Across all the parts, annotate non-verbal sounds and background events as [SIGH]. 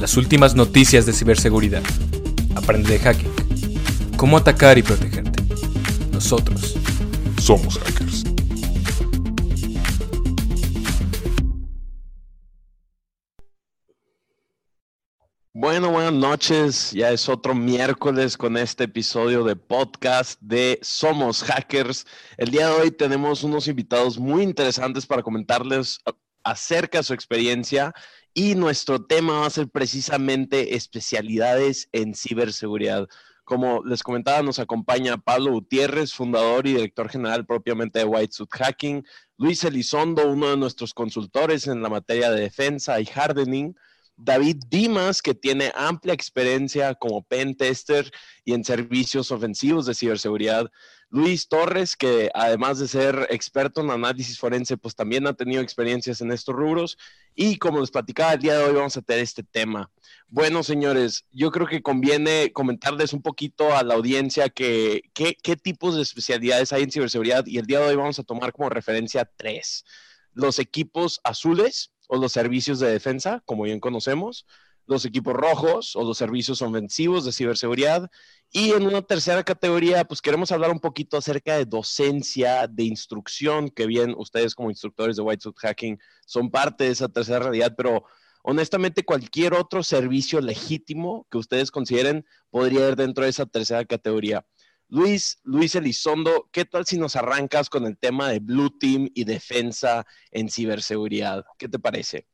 Las últimas noticias de ciberseguridad. Aprende de hacking. Cómo atacar y protegerte. Nosotros somos hackers. Bueno, buenas noches. Ya es otro miércoles con este episodio de podcast de Somos Hackers. El día de hoy tenemos unos invitados muy interesantes para comentarles acerca de su experiencia y nuestro tema va a ser precisamente especialidades en ciberseguridad. Como les comentaba, nos acompaña Pablo Gutiérrez, fundador y director general propiamente de White Suit Hacking, Luis Elizondo, uno de nuestros consultores en la materia de defensa y hardening, David Dimas, que tiene amplia experiencia como pen tester y en servicios ofensivos de ciberseguridad, Luis Torres, que además de ser experto en análisis forense, pues también ha tenido experiencias en estos rubros. Y como les platicaba, el día de hoy vamos a tener este tema. Bueno, señores, yo creo que conviene comentarles un poquito a la audiencia que, qué tipos de especialidades hay en ciberseguridad. Y el día de hoy vamos a tomar como referencia tres. Los equipos azules o los servicios de defensa, como bien conocemos los equipos rojos o los servicios ofensivos de ciberseguridad. Y en una tercera categoría, pues queremos hablar un poquito acerca de docencia, de instrucción, que bien ustedes como instructores de White Suit Hacking son parte de esa tercera realidad, pero honestamente cualquier otro servicio legítimo que ustedes consideren podría ir dentro de esa tercera categoría. Luis, Luis Elizondo, ¿qué tal si nos arrancas con el tema de Blue Team y defensa en ciberseguridad? ¿Qué te parece?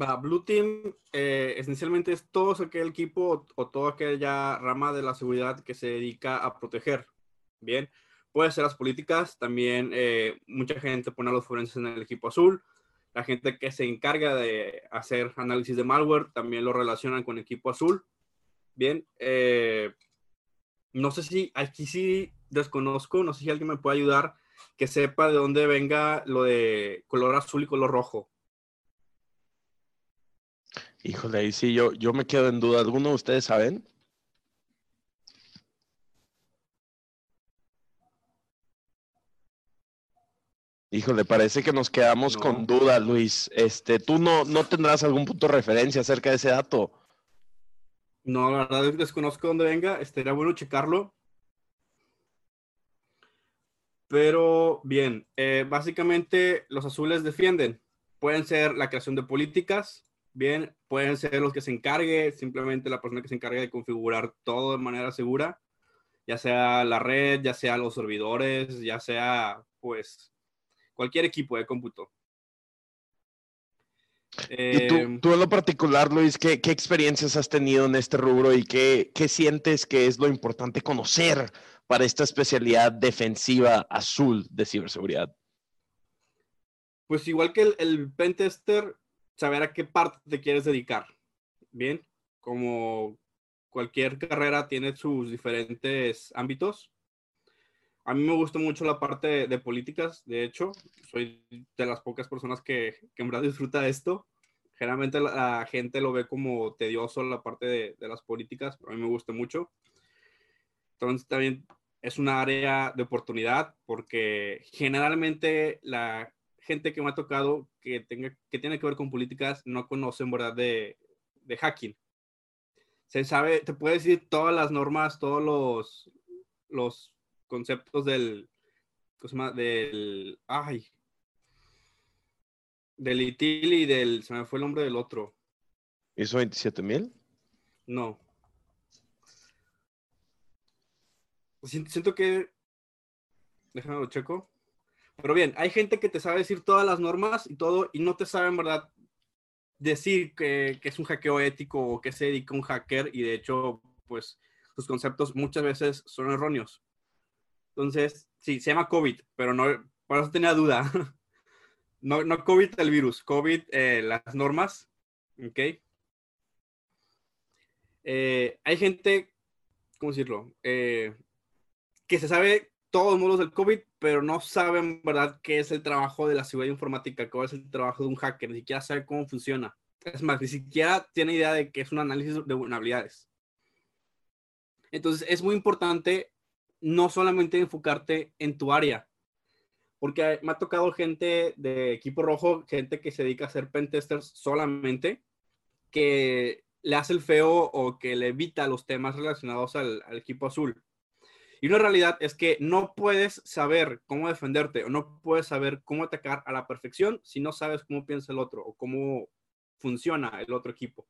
Va, Blue Team eh, esencialmente es todo aquel equipo o, toda aquella rama de la seguridad que se dedica a proteger. Bien, puede ser las políticas, también eh, mucha gente pone a los forenses en el equipo azul. La gente que se encarga de hacer análisis de malware también lo relacionan con equipo azul. Bien, eh, no sé si aquí sí desconozco, no sé si alguien me puede ayudar que sepa de dónde venga lo de color azul y color rojo. Híjole, ahí sí, yo, yo me quedo en duda. ¿Alguno de ustedes saben? Híjole, parece que nos quedamos con duda, Luis. Este, ¿tú no, no tendrás algún punto de referencia acerca de ese dato? No, la verdad desconozco dónde venga. Estaría bueno checarlo. Pero bien, eh, básicamente los azules defienden. Pueden ser la creación de políticas, bien, pueden ser los que se encargue, simplemente la persona que se encargue de configurar todo de manera segura, ya sea la red, ya sea los servidores, ya sea, pues, cualquier equipo de cómputo. ¿Y tú, em, tú, en lo particular, Luis, ¿qué, ¿qué, experiencias has tenido en este rubro y qué, qué, sientes que es lo importante conocer para esta especialidad defensiva azul de ciberseguridad? Pues igual que el, el pentester, saber a qué parte te quieres dedicar. Bien, como cualquier carrera tiene sus diferentes ámbitos. A mí me gusta mucho la parte de, políticas, de hecho, soy de las pocas personas que, que en verdad disfruta de esto. Generalmente la, gente lo ve como tedioso la parte de, las políticas, pero a mí me gusta mucho. Entonces también es una área de oportunidad porque generalmente la gente que me ha tocado que, tenga, que tiene que ver con políticas no conocen, ¿verdad?, de, hacking. Se sabe, te puede decir todas las normas, todos los conceptos del, ¿cómo Del, ay, del ITIL y del, se me fue el nombre del otro. ¿ISO 27000? No. Siento que, déjame lo checo. Pero bien, hay gente que te sabe decir todas las normas y todo, y no te sabe en verdad decir que, es un hackeo ético o que se dedica un hacker, y de hecho, pues sus conceptos muchas veces son erróneos. Entonces, sí, se llama COVID, pero no, por eso tenía duda. [LAUGHS] no, no COVID el virus, COVID eh, las normas, ¿ok? Eh, hay gente, ¿cómo decirlo? Eh, que se sabe todos los módulos del COVID, pero no saben, ¿verdad?, qué es el trabajo de la seguridad informática, cuál es el trabajo de un hacker, ni siquiera sabe cómo funciona. Es más, ni siquiera tiene idea de qué es un análisis de vulnerabilidades. Entonces, es muy importante no solamente enfocarte en tu área, porque me ha tocado gente de equipo rojo, gente que se dedica a hacer pentesters solamente, que le hace el feo o que le evita los temas relacionados al, equipo azul. Y una realidad es que no puedes saber cómo defenderte o no puedes saber cómo atacar a la perfección si no sabes cómo piensa el otro o cómo funciona el otro equipo.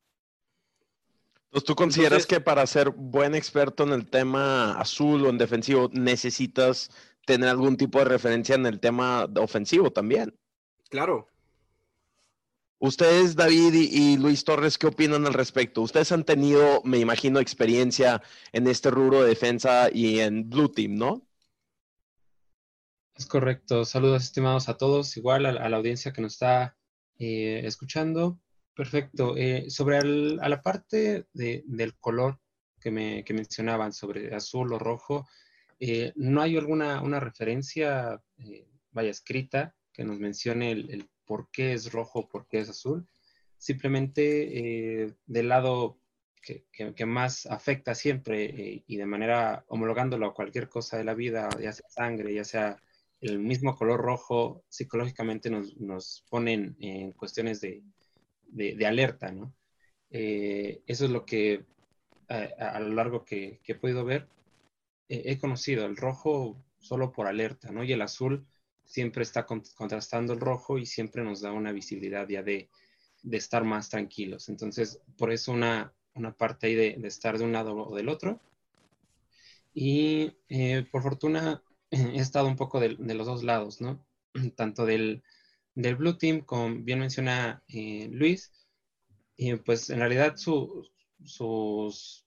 Entonces, ¿tú consideras que para ser buen experto en el tema azul o en defensivo necesitas tener algún tipo de referencia en el tema ofensivo también? Claro, Ustedes, David y, Luis Torres, ¿qué opinan al respecto? Ustedes han tenido, me imagino, experiencia en este rubro de defensa y en Blue Team, ¿no? Es correcto. Saludos, estimados a todos, igual a, la audiencia que nos está eh, escuchando. Perfecto. Eh, sobre a la parte del color que, me, mencionaban, sobre azul o rojo, eh, ¿no hay alguna una referencia, vaya, escrita que nos mencione el por qué es rojo, por qué es azul. Simplemente eh, del lado que, más afecta siempre eh, y de manera homologándolo a cualquier cosa de la vida, ya sea sangre, ya sea el mismo color rojo, psicológicamente nos, nos ponen en cuestiones de, de, alerta, ¿no? Eh, eso es lo que a, lo largo que, que, he podido ver, he conocido el rojo solo por alerta, ¿no? Y el azul siempre está contrastando el rojo y siempre nos da una visibilidad ya de, estar más tranquilos. Entonces, por eso una, parte ahí de, estar de un lado o del otro. Y eh, por fortuna [CLEARS THROAT] he estado un poco de, los dos lados, ¿no? [CLEARS THROAT] Tanto del, Blue Team, como bien menciona eh, Luis, y pues en realidad sus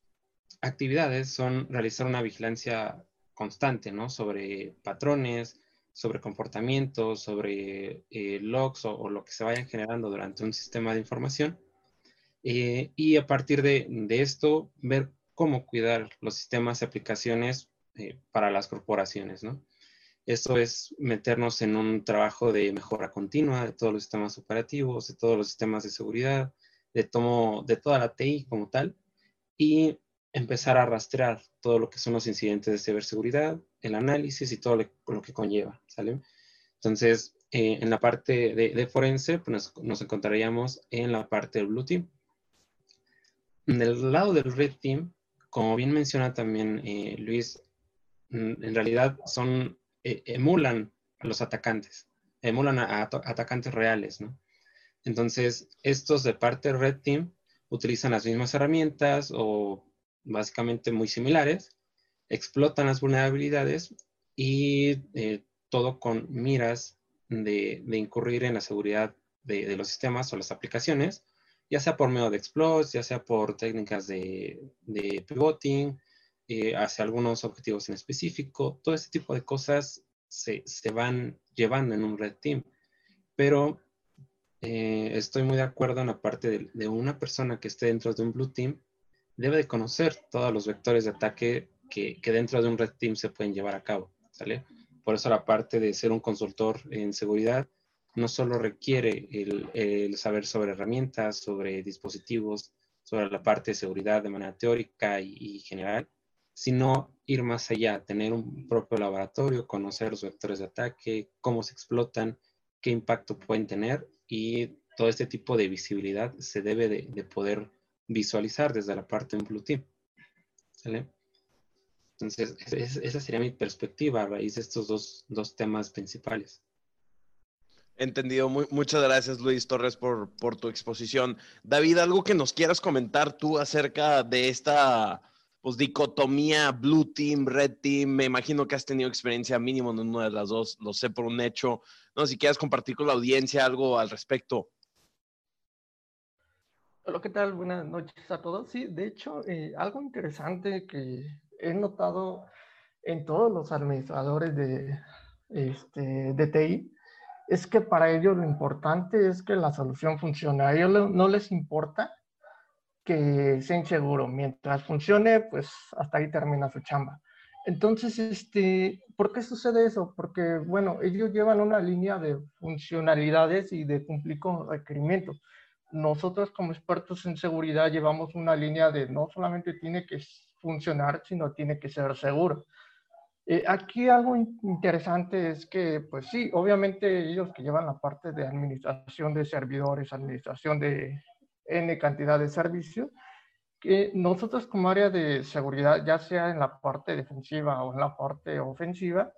actividades son realizar una vigilancia constante, ¿no? Sobre patrones, sobre comportamientos, sobre eh, logs o, lo que se vayan generando durante un sistema de información. Eh, y a partir de, esto, ver cómo cuidar los sistemas y aplicaciones eh, para las corporaciones, ¿no? Esto es meternos en un trabajo de mejora continua de todos los sistemas operativos, de todos los sistemas de seguridad, de, tomo, de toda la TI como tal, y empezar a rastrear todo lo que son los incidentes de ciberseguridad, el análisis y todo lo, que conlleva, ¿sale? Entonces, eh, en la parte de, forense, pues nos, encontraríamos en la parte del Blue Team. Del lado del Red Team, como bien menciona también eh, Luis, en realidad son, eh, emulan a los atacantes, emulan a, atacantes reales, ¿no? Entonces, estos de parte Red Team utilizan las mismas herramientas o básicamente muy similares, explotan las vulnerabilidades y eh, todo con miras de, incurrir en la seguridad de, los sistemas o las aplicaciones, ya sea por medio de exploits, ya sea por técnicas de, pivoting, eh, hacia algunos objetivos en específico. Todo este tipo de cosas se, van llevando en un red team. Pero eh, estoy muy de acuerdo en la parte de, una persona que esté dentro de un blue team debe de conocer todos los vectores de ataque que, dentro de un red team se pueden llevar a cabo, ¿sale? Por eso la parte de ser un consultor en seguridad no solo requiere el, saber sobre herramientas, sobre dispositivos, sobre la parte de seguridad de manera teórica y, general, sino ir más allá, tener un propio laboratorio, conocer los vectores de ataque, cómo se explotan, qué impacto pueden tener y todo este tipo de visibilidad se debe de, de poder visualizar desde la parte de un Blue Team. ¿Sale? Entonces, esa sería mi perspectiva a raíz de estos dos, temas principales. Entendido. muchas gracias, Luis Torres, por, por, tu exposición. David, ¿algo que nos quieras comentar tú acerca de esta pues, dicotomía Blue Team, Red Team? Me imagino que has tenido experiencia mínimo en una de las dos, lo sé por un hecho. No, si quieres compartir con la audiencia algo al respecto. Hola, ¿qué tal? Buenas noches a todos. Sí, de hecho, eh, algo interesante que he notado en todos los administradores de, este, de TI es que para ellos lo importante es que la solución funcione. A ellos no les importa que sea inseguro. Mientras funcione, pues hasta ahí termina su chamba. Entonces, este, ¿por qué sucede eso? Porque, bueno, ellos llevan una línea de funcionalidades y de cumplir con requerimientos nosotros como expertos en seguridad llevamos una línea de no solamente tiene que funcionar, sino tiene que ser seguro. Eh, aquí algo interesante es que, pues sí, obviamente ellos que llevan la parte de administración de servidores, administración de N cantidad de servicios, que nosotros como área de seguridad, ya sea en la parte defensiva o en la parte ofensiva,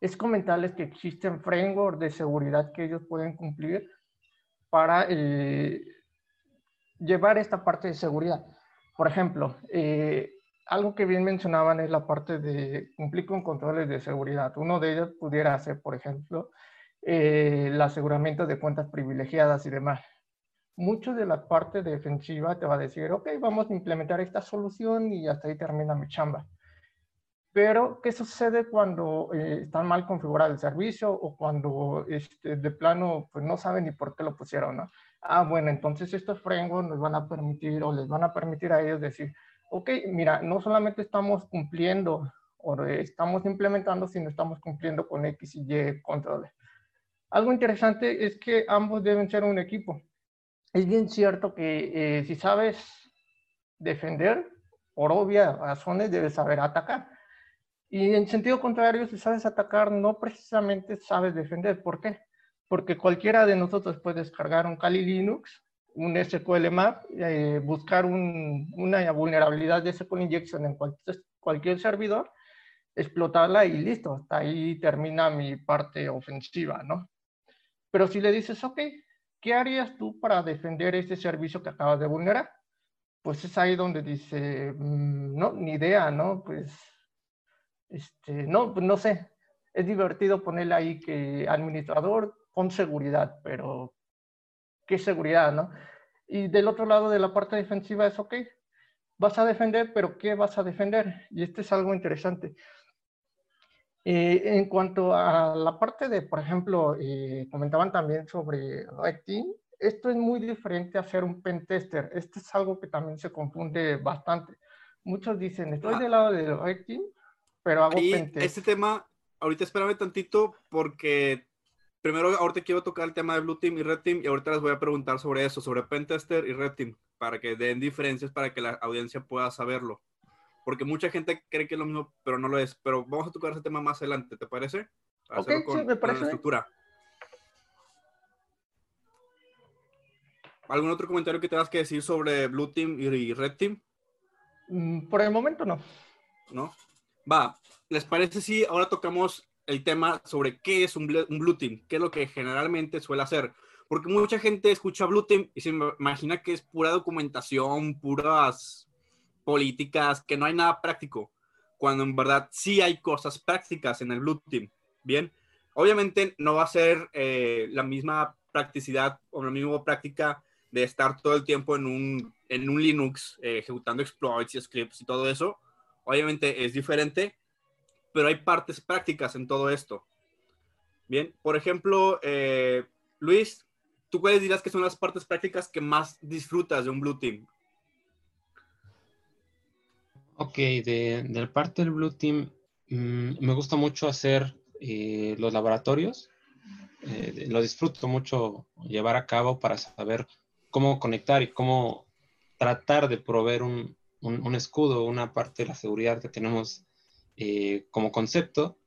es comentarles que existen frameworks de seguridad que ellos pueden cumplir para eh, llevar esta parte de seguridad. Por ejemplo, eh, algo que bien mencionaban es la parte de cumplir con controles de seguridad. Uno de ellos pudiera ser, por ejemplo, eh, el aseguramiento de cuentas privilegiadas y demás. Mucho de la parte defensiva te va a decir, ok, vamos a implementar esta solución y hasta ahí termina mi chamba. Pero, ¿qué sucede cuando eh, está mal configurado el servicio o cuando este, de plano pues, no saben ni por qué lo pusieron? ¿no? Ah, bueno, entonces estos frameworks nos van a permitir o les van a permitir a ellos decir, ok, mira, no solamente estamos cumpliendo o estamos implementando, sino estamos cumpliendo con X y Y controles. Algo interesante es que ambos deben ser un equipo. Es bien cierto que eh, si sabes defender, por obvias razones debes saber atacar. Y en sentido contrario, si sabes atacar, no precisamente sabes defender. ¿Por qué? Porque cualquiera de nosotros puede descargar un Kali Linux, un SQL Map, eh, buscar una vulnerabilidad de SQL Injection en cualquier, cualquier servidor, explotarla y listo, hasta ahí termina mi parte ofensiva, ¿no? Pero si le dices, ok, ¿qué harías tú para defender este servicio que acabas de vulnerar? Pues es ahí donde dice, mm, no, ni idea, ¿no? Pues este, no, pues no sé. Es divertido ponerle ahí que administrador con seguridad, pero ¿qué seguridad, no? Y del otro lado de la parte defensiva es, ok, vas a defender, pero ¿qué vas a defender? Y este es algo interesante. Eh, en cuanto a la parte de, por ejemplo, eh, comentaban también sobre Red Team, esto es muy diferente a hacer un pen tester. Esto es algo que también se confunde bastante. Muchos dicen, estoy ah. del lado de Red Team, pero hago y Este tema, ahorita espérame tantito porque primero ahorita quiero tocar el tema de Blue Team y Red Team y ahorita les voy a preguntar sobre eso, sobre Pentester y Red Team, para que den diferencias para que la audiencia pueda saberlo. Porque mucha gente cree que es lo mismo, pero no lo es. Pero vamos a tocar ese tema más adelante, ¿te parece? ok, sí, me parece. estructura. ¿Algún otro comentario que tengas que decir sobre Blue Team y Red Team? Mm, por el momento no. ¿No? Va, ¿les parece si ahora tocamos el tema sobre qué es un, Blue Team? ¿Qué es lo que generalmente suele hacer? Porque mucha gente escucha Blue Team y se imagina que es pura documentación, puras políticas, que no hay nada práctico, cuando en verdad sí hay cosas prácticas en el Blue Team. Bien, obviamente no va a ser eh, la misma practicidad o la misma práctica de estar todo el tiempo en un, en un Linux eh, ejecutando exploits y scripts y todo eso, Obviamente es diferente, pero hay partes prácticas en todo esto. Bien, por ejemplo, eh, Luis, ¿tú cuáles dirás que son las partes prácticas que más disfrutas de un Blue Team? Ok, de, la parte del Blue Team, mm, me gusta mucho hacer eh, los laboratorios. Eh, lo disfruto mucho llevar a cabo para saber cómo conectar y cómo tratar de proveer un, un, escudo, una parte de la seguridad que tenemos eh, como concepto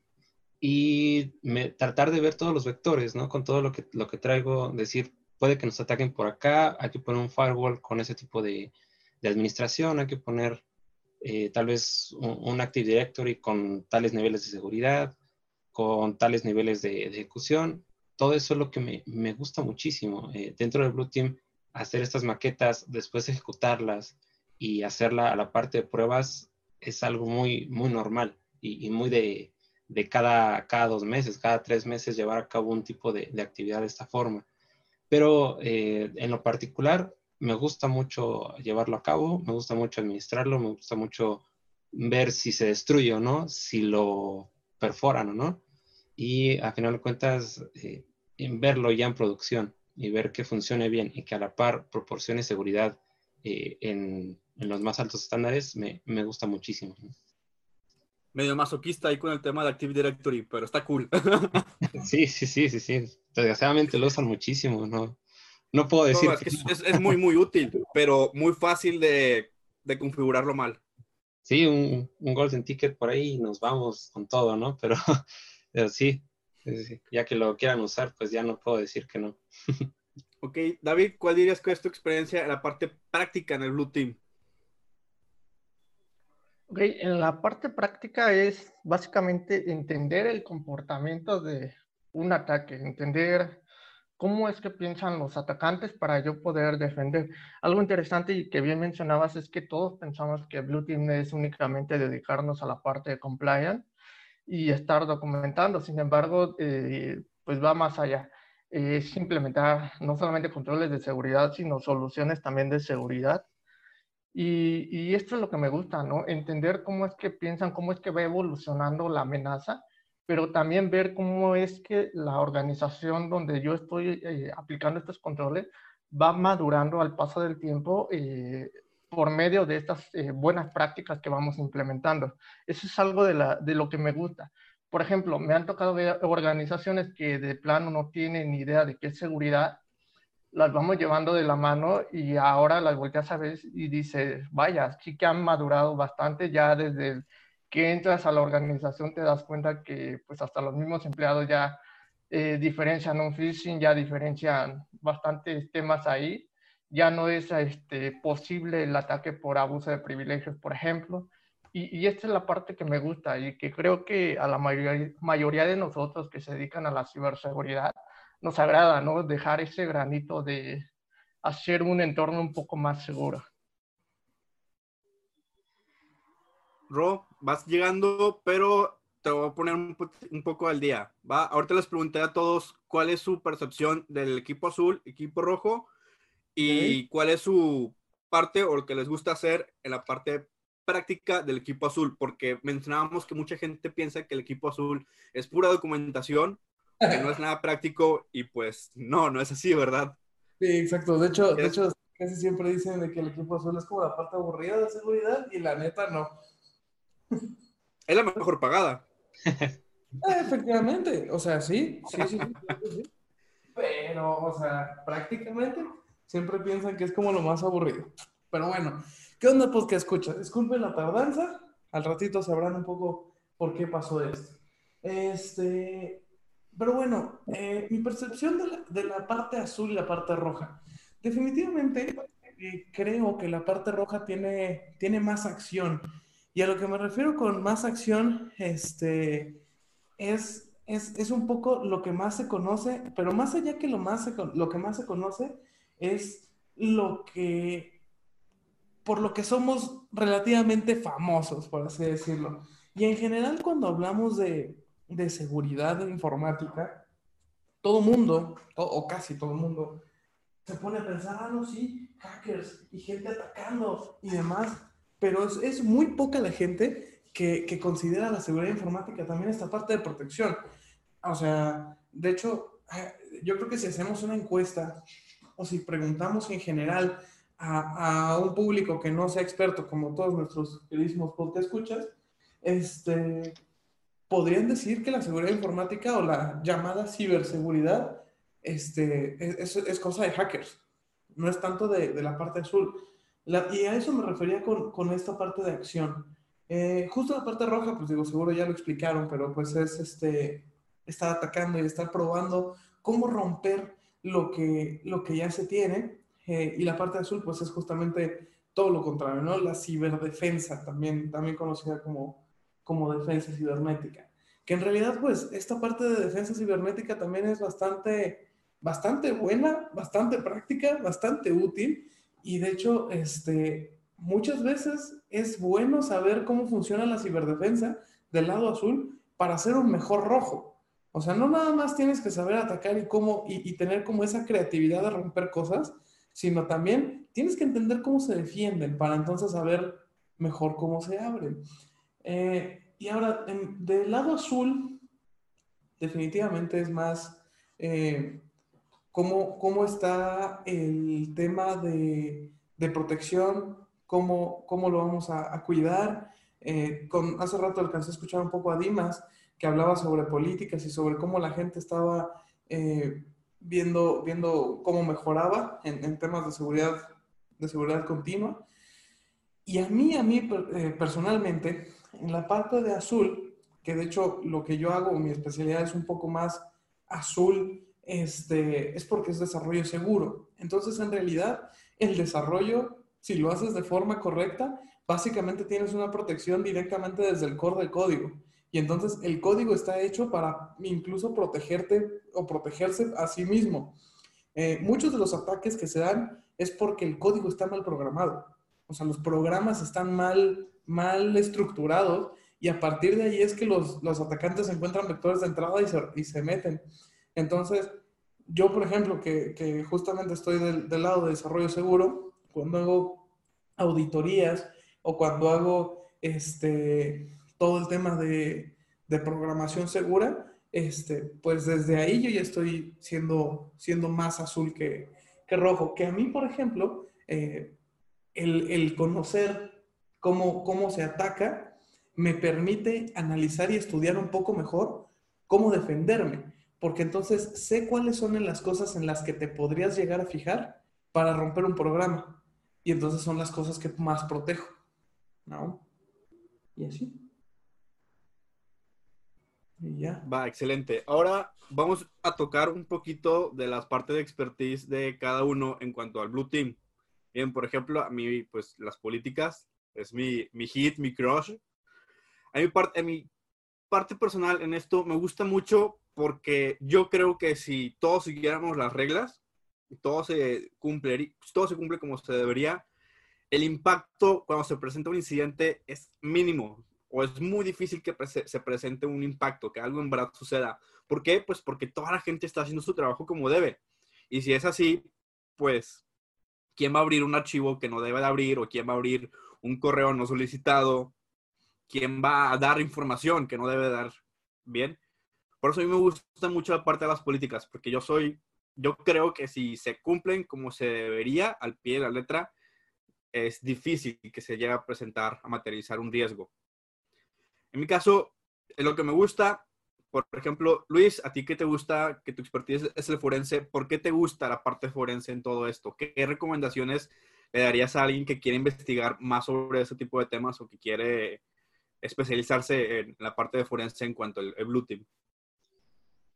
y tratar de ver todos los vectores, ¿no? Con todo lo que, lo que traigo, decir, puede que nos ataquen por acá, hay que poner un firewall con ese tipo de, administración, hay que poner eh, tal vez un, Active Directory con tales niveles de seguridad, con tales niveles de, ejecución. Todo eso es lo que me, me gusta muchísimo. Eh, dentro del Blue Team, hacer estas maquetas, después ejecutarlas, y hacerla a la parte de pruebas es algo muy, muy normal y, muy de, de, cada, cada dos meses, cada tres meses llevar a cabo un tipo de, de actividad de esta forma. Pero eh, en lo particular, me gusta mucho llevarlo a cabo, me gusta mucho administrarlo, me gusta mucho ver si se destruye o no, si lo perforan o no. Y a final de cuentas, eh, verlo ya en producción y ver que funcione bien y que a la par proporcione seguridad eh, en, en los más altos estándares, me, me gusta muchísimo. Medio masoquista ahí con el tema de Active Directory, pero está cool. [LAUGHS] sí, sí, sí, sí, sí. Desgraciadamente lo usan muchísimo, ¿no? No puedo decir. es, es, muy, muy útil, pero muy fácil de, de configurarlo mal. Sí, un, un, Golden Ticket por ahí y nos vamos con todo, ¿no? Pero, [LAUGHS] pero sí, ya que lo quieran usar, pues ya no puedo decir que no. [LAUGHS] ok, David, ¿cuál dirías que es tu experiencia en la parte práctica en el Blue Team? Ok, en la parte práctica es básicamente entender el comportamiento de un ataque, entender cómo es que piensan los atacantes para yo poder defender. Algo interesante y que bien mencionabas es que todos pensamos que Blue Team es únicamente dedicarnos a la parte de compliance y estar documentando. Sin embargo, eh, pues va más allá. Es implementar no solamente controles de seguridad, sino soluciones también de seguridad. Y, y, esto es lo que me gusta, ¿no? Entender cómo es que piensan, cómo es que va evolucionando la amenaza, pero también ver cómo es que la organización donde yo estoy eh, aplicando estos controles va madurando al paso del tiempo eh, por medio de estas eh, buenas prácticas que vamos implementando. Eso es algo de, la, de lo que me gusta. Por ejemplo, me han tocado ver organizaciones que de plano no tienen ni idea de qué es seguridad las vamos llevando de la mano y ahora las volteas a ver y dices, vaya, sí que han madurado bastante ya desde que entras a la organización te das cuenta que pues hasta los mismos empleados ya eh, diferencian un phishing, ya diferencian bastantes temas ahí. Ya no es este, posible el ataque por abuso de privilegios, por ejemplo. Y, y, esta es la parte que me gusta y que creo que a la mayoría, mayoría de nosotros que se dedican a la ciberseguridad, nos agrada, ¿no? Dejar ese granito de hacer un entorno un poco más seguro. Ro, vas llegando, pero te voy a poner un, un, poco al día. ¿va? Ahorita les pregunté a todos cuál es su percepción del equipo azul, equipo rojo, y cuál es su parte o lo que les gusta hacer en la parte práctica del equipo azul, porque mencionábamos que mucha gente piensa que el equipo azul es pura documentación que no es [LAUGHS] nada práctico y pues no, no es así, ¿verdad? Sí, exacto. De hecho, de hecho casi siempre dicen de que el equipo azul es como la parte aburrida de seguridad y la neta no. Es la mejor pagada. Ah, [LAUGHS] efectivamente, o sea, sí, sí, sí, sí, Pero, o sea, prácticamente siempre piensan que es como lo más aburrido. Pero bueno, ¿qué onda, pues que escucha? Disculpen la tardanza, al ratito sabrán un poco por qué pasó esto. Este, pero bueno, eh, mi percepción de la, de la, parte azul y la parte roja. Definitivamente eh, creo que la parte roja tiene, tiene más acción. Y a lo que me refiero con más acción, este, es, es, es un poco lo que más se conoce, pero más allá que lo, más se, lo que más se conoce, es lo que, por lo que somos relativamente famosos, por así decirlo. Y en general cuando hablamos de, de seguridad informática, todo mundo, o, casi todo mundo, se pone a pensar, ah, no, sí, hackers y gente atacando y demás, pero es, es muy poca la gente que, que, considera la seguridad informática también esta parte de protección. O sea, de hecho, eh, yo creo que si hacemos una encuesta o si preguntamos en general a, a un público que no sea experto, como todos nuestros queridísimos podcast escuchas, este, podrían decir que la seguridad informática o la llamada ciberseguridad este, es, es cosa de hackers, no es tanto de, de la parte azul. La, y a eso me refería con, con esta parte de acción. Eh, justo la parte roja, pues digo, seguro ya lo explicaron, pero pues es este, estar atacando y estar probando cómo romper lo que, lo que ya se tiene. Eh, y la parte azul, pues es justamente todo lo contrario, ¿no? La ciberdefensa, también, también conocida como, como defensa cibernética. Que en realidad, pues, esta parte de defensa cibernética también es bastante, bastante buena, bastante práctica, bastante útil. Y de hecho, este, muchas veces es bueno saber cómo funciona la ciberdefensa del lado azul para hacer un mejor rojo. O sea, no nada más tienes que saber atacar y cómo y, tener como esa creatividad de romper cosas, sino también tienes que entender cómo se defienden para entonces saber mejor cómo se abren. Eh, y ahora, en, del lado azul, definitivamente es más eh, cómo, cómo, está el tema de, de protección, cómo, cómo, lo vamos a, a cuidar. Eh, con, hace rato alcancé a escuchar un poco a Dimas, que hablaba sobre políticas y sobre cómo la gente estaba eh, viendo, viendo cómo mejoraba en, en, temas de seguridad, de seguridad continua. Y a mí, a mí eh, personalmente, en la parte de azul, que de hecho lo que yo hago, mi especialidad es un poco más azul, este, es porque es desarrollo seguro. Entonces, en realidad, el desarrollo si lo haces de forma correcta, básicamente tienes una protección directamente desde el core del código. Y entonces el código está hecho para incluso protegerte o protegerse a sí mismo. Eh, muchos de los ataques que se dan es porque el código está mal programado. O sea, los programas están mal, mal estructurados y a partir de ahí es que los, los atacantes encuentran vectores de entrada y se, y se meten. Entonces, yo, por ejemplo, que, justamente estoy del, lado de desarrollo seguro, cuando hago auditorías o cuando hago este, todo el tema de, de programación segura, este, pues desde ahí yo ya estoy siendo, siendo más azul que, que rojo. Que a mí, por ejemplo, eh, el, el, conocer cómo, cómo se ataca me permite analizar y estudiar un poco mejor cómo defenderme. Porque entonces sé cuáles son las cosas en las que te podrías llegar a fijar para romper un programa. Y entonces son las cosas que más protejo. ¿No? Y así. Y ya. Va, excelente. Ahora vamos a tocar un poquito de las partes de expertise de cada uno en cuanto al Blue Team. Bien, por ejemplo, a mí, pues las políticas es mi, mi hit, mi crush. A mi, parte, a mi parte personal en esto me gusta mucho porque yo creo que si todos siguiéramos las reglas, todo se cumple, todo se cumple como se debería, el impacto cuando se presenta un incidente es mínimo o es muy difícil que se presente un impacto, que algo en verdad suceda. ¿Por qué? Pues porque toda la gente está haciendo su trabajo como debe. Y si es así, pues, ¿quién va a abrir un archivo que no debe de abrir? ¿O quién va a abrir un correo no solicitado? ¿Quién va a dar información que no debe dar? Bien. Por eso a mí me gusta mucho la parte de las políticas, porque yo soy, yo creo que si se cumplen como se debería, al pie de la letra, es difícil que se llegue a presentar, a materializar un riesgo. En mi caso, es lo que me gusta, por ejemplo, Luis, ¿a ti qué te gusta que tu expertise es el forense? ¿Por qué te gusta la parte forense en todo esto? ¿Qué, recomendaciones le darías a alguien que quiere investigar más sobre ese tipo de temas o que quiere especializarse en la parte de forense en cuanto al Blue Team?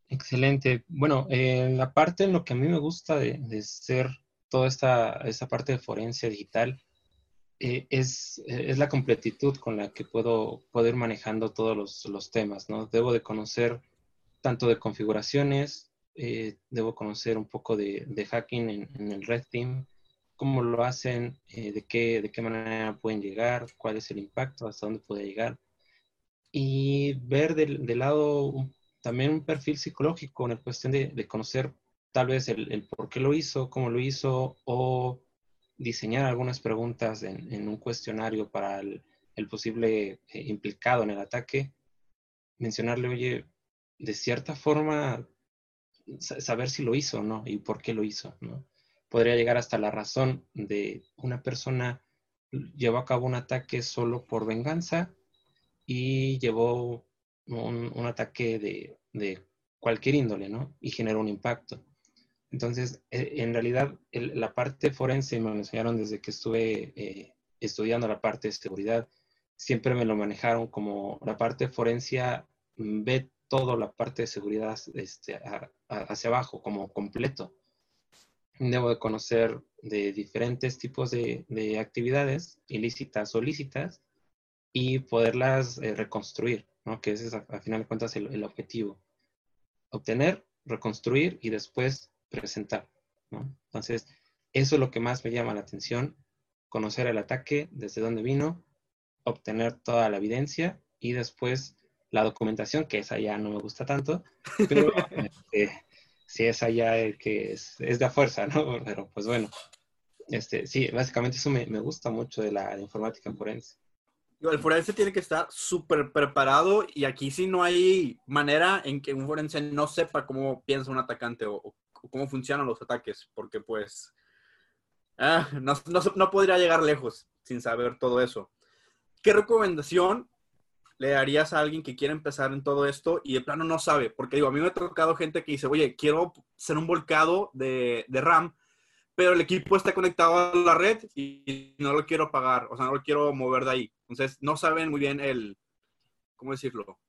Excelente. Bueno, eh, la parte en lo que a mí me gusta de, de ser toda esta, esta parte de forense digital eh, es, es, la completitud con la que puedo, puedo ir manejando todos los, los, temas, ¿no? Debo de conocer tanto de configuraciones, eh, debo conocer un poco de, hacking en, el Red Team, cómo lo hacen, eh, de, qué, de qué manera pueden llegar, cuál es el impacto, hasta dónde puede llegar. Y ver del, del lado también un perfil psicológico en la cuestión de, de conocer tal vez el, el, por qué lo hizo, cómo lo hizo, o diseñar algunas preguntas en, en un cuestionario para el, el posible eh, implicado en el ataque, mencionarle, oye, de cierta forma, saber si lo hizo o no y por qué lo hizo, ¿no? Podría llegar hasta la razón de una persona llevó a cabo un ataque solo por venganza y llevó un, ataque de, de, cualquier índole, ¿no? Y generó un impacto. Entonces, eh, en realidad, la parte forense me lo enseñaron desde que estuve eh, estudiando la parte de seguridad. Siempre me lo manejaron como la parte forense ve toda la parte de seguridad este, hacia abajo, como completo. Debo de conocer de diferentes tipos de, de actividades, ilícitas o lícitas, y poderlas eh, reconstruir, ¿no? que ese es, a, a final de cuentas, el, el objetivo. Obtener, reconstruir y después presentar. ¿no? Entonces, eso es lo que más me llama la atención, conocer el ataque, desde dónde vino, obtener toda la evidencia y después la documentación, que esa ya no me gusta tanto, pero [LAUGHS] este, si esa ya es que es, es de fuerza, ¿no? [LAUGHS] Pero pues bueno, este, sí, básicamente eso me, me gusta mucho de la de informática en forense. El forense tiene que estar súper preparado y aquí sí no hay manera en que un forense no sepa cómo piensa un atacante o, o cómo funcionan los ataques, porque pues ah, no, no, no, podría llegar lejos sin saber todo eso. ¿Qué recomendación le darías a alguien que quiere empezar en todo esto y de plano no sabe? Porque digo, a mí me ha tocado gente que dice, oye, quiero ser un volcado de, de RAM, pero el equipo está conectado a la red y no lo quiero pagar, o sea, no lo quiero mover de ahí. Entonces, no saben muy bien el, ¿cómo decirlo?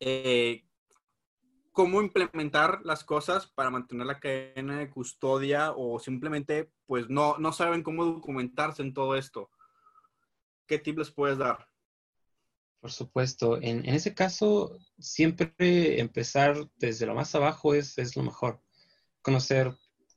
Eh, cómo implementar las cosas para mantener la cadena de custodia o simplemente pues no, no saben cómo documentarse en todo esto. ¿Qué tips les puedes dar? Por supuesto, en, ese caso siempre empezar desde lo más abajo es, lo mejor. Conocer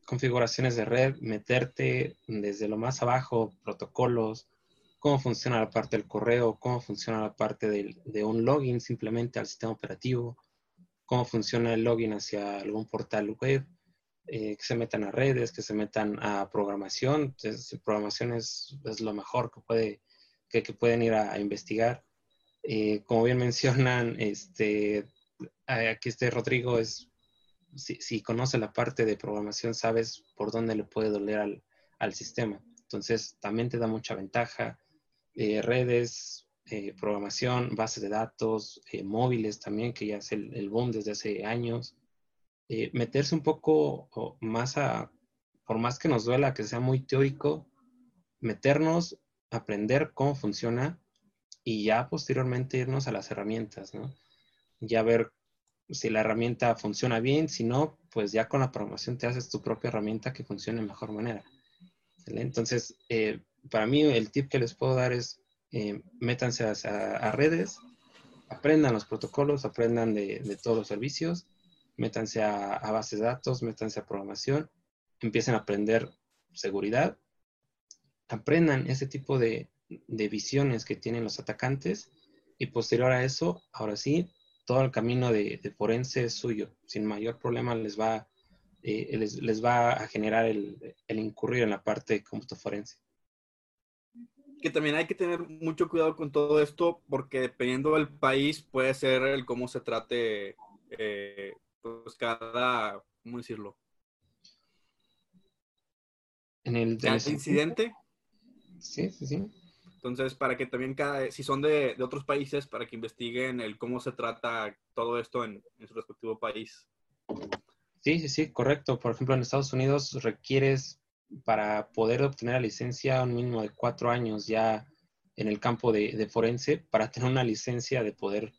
configuraciones de red, meterte desde lo más abajo, protocolos, cómo funciona la parte del correo, cómo funciona la parte de un login simplemente al sistema operativo, cómo funciona el login hacia algún portal web, eh, que se metan a redes, que se metan a programación. Entonces, programación es, lo mejor que, puede, que, que pueden ir a investigar. Eh, como bien mencionan, este, aquí este Rodrigo es, si, si, conoce la parte de programación, sabes por dónde le puede doler al, al sistema. Entonces, también te da mucha ventaja eh, redes, eh, programación, bases de datos, eh, móviles también, que ya es el, el boom desde hace años. Eh, meterse un poco más a, por más que nos duela que sea muy teórico, meternos, aprender cómo funciona y ya posteriormente irnos a las herramientas, ¿no? Ya ver si la herramienta funciona bien, si no, pues ya con la programación te haces tu propia herramienta que funcione de mejor manera. Entonces, eh, para mí el tip que les puedo dar es eh, métanse a, redes, aprendan los protocolos, aprendan de, de todos los servicios, métanse a, a, bases de datos, métanse a programación, empiecen a aprender seguridad, aprendan ese tipo de, de visiones que tienen los atacantes y posterior a eso, ahora sí, todo el camino de, de forense es suyo, sin mayor problema les va, eh, les, les, va a generar el, el incurrir en la parte de cómputo forense que también hay que tener mucho cuidado con todo esto porque dependiendo del país puede ser el cómo se trate eh, pues cada, ¿cómo decirlo? En el cada incidente. Sí, sí, sí. Entonces, para que también cada, si son de, otros países, para que investiguen el cómo se trata todo esto en, su respectivo país. Sí, sí, sí, correcto. Por ejemplo, en Estados Unidos requieres para poder obtener la licencia un mínimo de cuatro años ya en el campo de, forense para tener una licencia de poder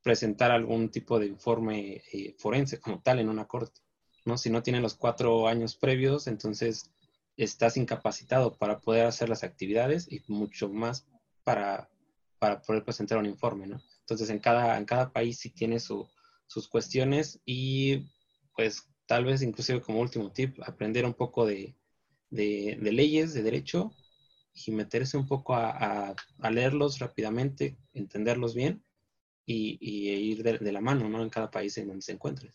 presentar algún tipo de informe eh, forense como tal en una corte. ¿no? Si no tiene los cuatro años previos, entonces estás incapacitado para poder hacer las actividades y mucho más para, para poder presentar un informe. ¿no? Entonces en cada, en cada país sí tiene su, sus cuestiones y pues tal vez inclusive como último tip, aprender un poco de, de, leyes, de derecho, y meterse un poco a, a, leerlos rápidamente, entenderlos bien y, y ir de, de, la mano ¿no? en cada país en donde se encuentre.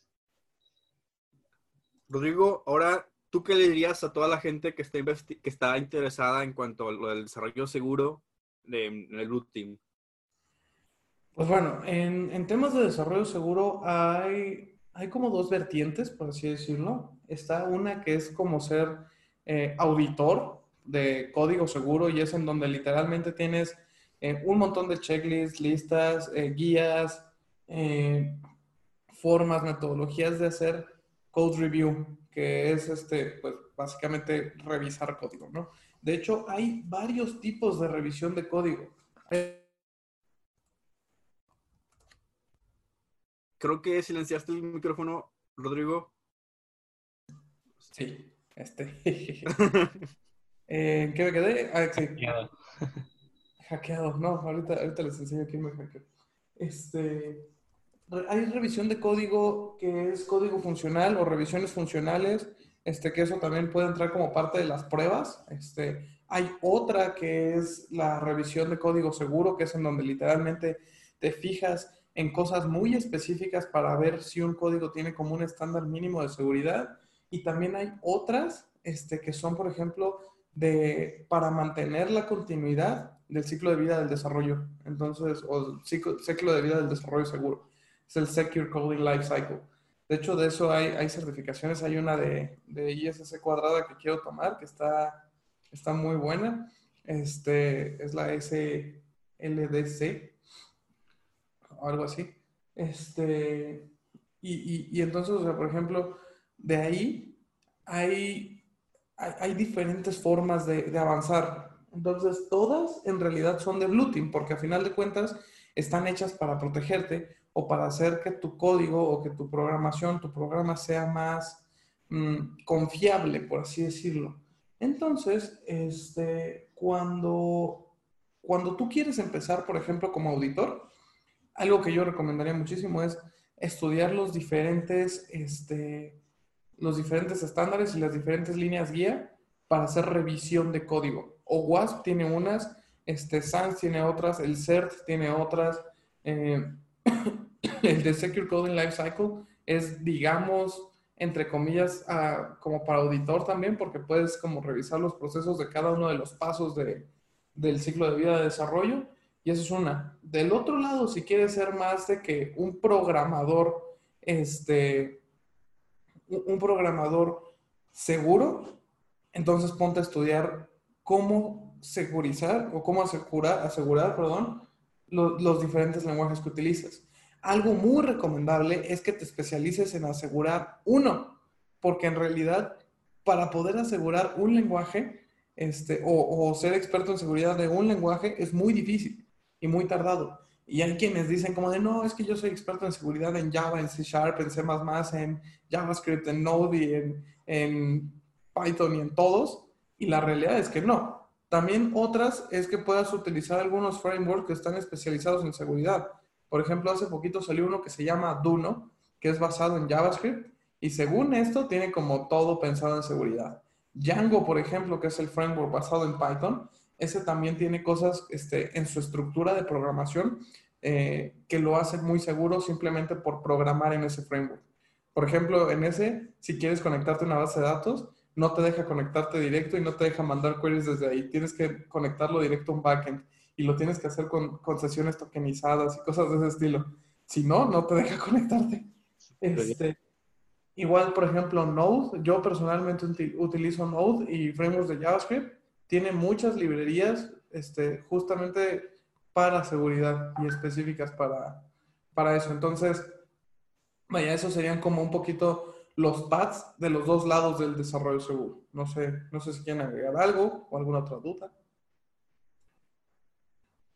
Rodrigo, ahora, ¿tú qué le dirías a toda la gente que está, interesada en cuanto a lo del desarrollo seguro de, en el Blue Team? Pues bueno, en, temas de desarrollo seguro hay, como dos vertientes, por así decirlo. Está una que es como ser eh, auditor de código seguro y es en donde literalmente tienes eh, un montón de checklists, listas, eh, guías, formas, metodologías de hacer code review, que es este, pues básicamente revisar código, ¿no? De hecho, hay varios tipos de revisión de código. Creo que silenciaste el micrófono, Rodrigo. Sí. Este. [LAUGHS] eh, ¿Qué me quedé? Ah, sí. Hackeado. Hackeado. No, ahorita, ahorita les enseño quién me hackeó. Este. Hay revisión de código que es código funcional o revisiones funcionales, este, que eso también puede entrar como parte de las pruebas. Este, hay otra que es la revisión de código seguro, que es en donde literalmente te fijas en cosas muy específicas para ver si un código tiene como un estándar mínimo de seguridad y también hay otras este, que son, por ejemplo, de, para mantener la continuidad del ciclo de vida del desarrollo. Entonces, o ciclo, ciclo de vida del desarrollo seguro. Es el Secure Coding Life Cycle. De hecho, de eso hay, hay certificaciones. Hay una de, de ISS cuadrada que quiero tomar, que está, está muy buena. Este, es la SLDC, o algo así. Este, y, y, y entonces, o sea, por ejemplo, de ahí hay, hay, diferentes formas de, de, avanzar. Entonces, todas en realidad son de Blue porque a final de cuentas están hechas para protegerte, o para hacer que tu código o que tu programación, tu programa sea más mm, confiable, por así decirlo. Entonces, este, cuando, cuando tú quieres empezar, por ejemplo, como auditor, algo que yo recomendaría muchísimo es estudiar los diferentes, este, los diferentes estándares y las diferentes líneas guía para hacer revisión de código. O WASP tiene unas, este, SANS tiene otras, el CERT tiene otras. Eh, [COUGHS] el de Secure Coding Lifecycle es, digamos, entre comillas, como para auditor también, porque puedes como revisar los procesos de cada uno de los pasos de, del ciclo de vida de desarrollo. Y eso es una. Del otro lado, si quieres ser más de que un programador, este, un programador seguro, entonces ponte a estudiar cómo segurizar o cómo asegurar, asegurar perdón, los diferentes lenguajes que utilizas. Algo muy recomendable es que te especialices en asegurar uno, porque en realidad para poder asegurar un lenguaje este, o, ser experto en seguridad de un lenguaje es muy difícil y muy tardado. Y hay quienes dicen como de, no, es que yo soy experto en seguridad en Java, en C Sharp, en C++, en JavaScript, en Node en, en Python y en todos. Y la realidad es que no. También otras es que puedas utilizar algunos frameworks que están especializados en seguridad. Por ejemplo, hace poquito salió uno que se llama Duno, que es basado en JavaScript y según esto tiene como todo pensado en seguridad. Django, por ejemplo, que es el framework basado en Python, ese también tiene cosas este, en su estructura de programación eh, que lo hacen muy seguro simplemente por programar en ese framework. Por ejemplo, en ese, si quieres conectarte a una base de datos, no te deja conectarte directo y no te deja mandar queries desde ahí. Tienes que conectarlo directo a un backend y lo tienes que hacer con, con sesiones tokenizadas y cosas de ese estilo. Si no, no te deja [LAUGHS] conectarte. Este, igual, por ejemplo, Node, yo personalmente utilizo Node y frameworks de JavaScript. Tiene muchas librerías este, justamente para seguridad y específicas para, para eso. Entonces, vaya, esos serían como un poquito los paths de los dos lados del desarrollo seguro. No sé, no sé si quieren agregar algo o alguna otra duda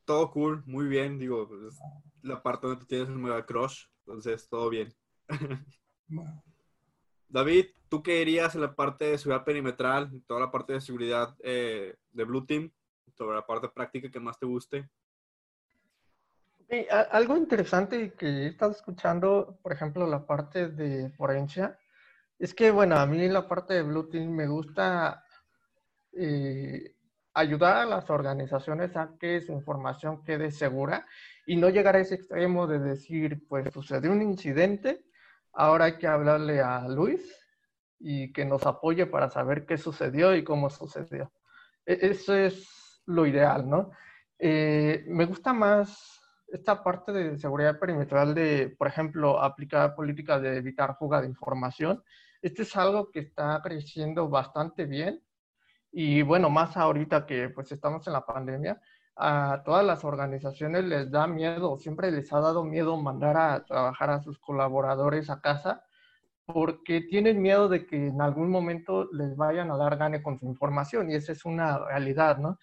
todo cool, muy bien. Digo, pues, la parte donde tú tienes un mega crush, entonces todo bien. [LAUGHS] David, ¿tú qué dirías en la parte de seguridad perimetral, toda la parte de seguridad eh, de Blue Team, sobre la parte práctica que más te guste? algo interesante que he estado escuchando, por ejemplo, la parte de forencia, es que, bueno, a mí la parte de Blue Team me gusta eh, ayudar a las organizaciones a que su información quede segura y no llegar a ese extremo de decir, pues sucedió un incidente, ahora hay que hablarle a Luis y que nos apoye para saber qué sucedió y cómo sucedió. E-, eso es lo ideal, ¿no? Eh, me gusta más esta parte de seguridad perimetral de, por ejemplo, aplicar políticas de evitar fuga de información. Este es algo que está creciendo bastante bien y bueno, más ahorita que pues estamos en la pandemia, a todas las organizaciones les da miedo, siempre les ha dado miedo mandar a trabajar a sus colaboradores a casa porque tienen miedo de que en algún momento les vayan a dar gane con su información y esa es una realidad, ¿no?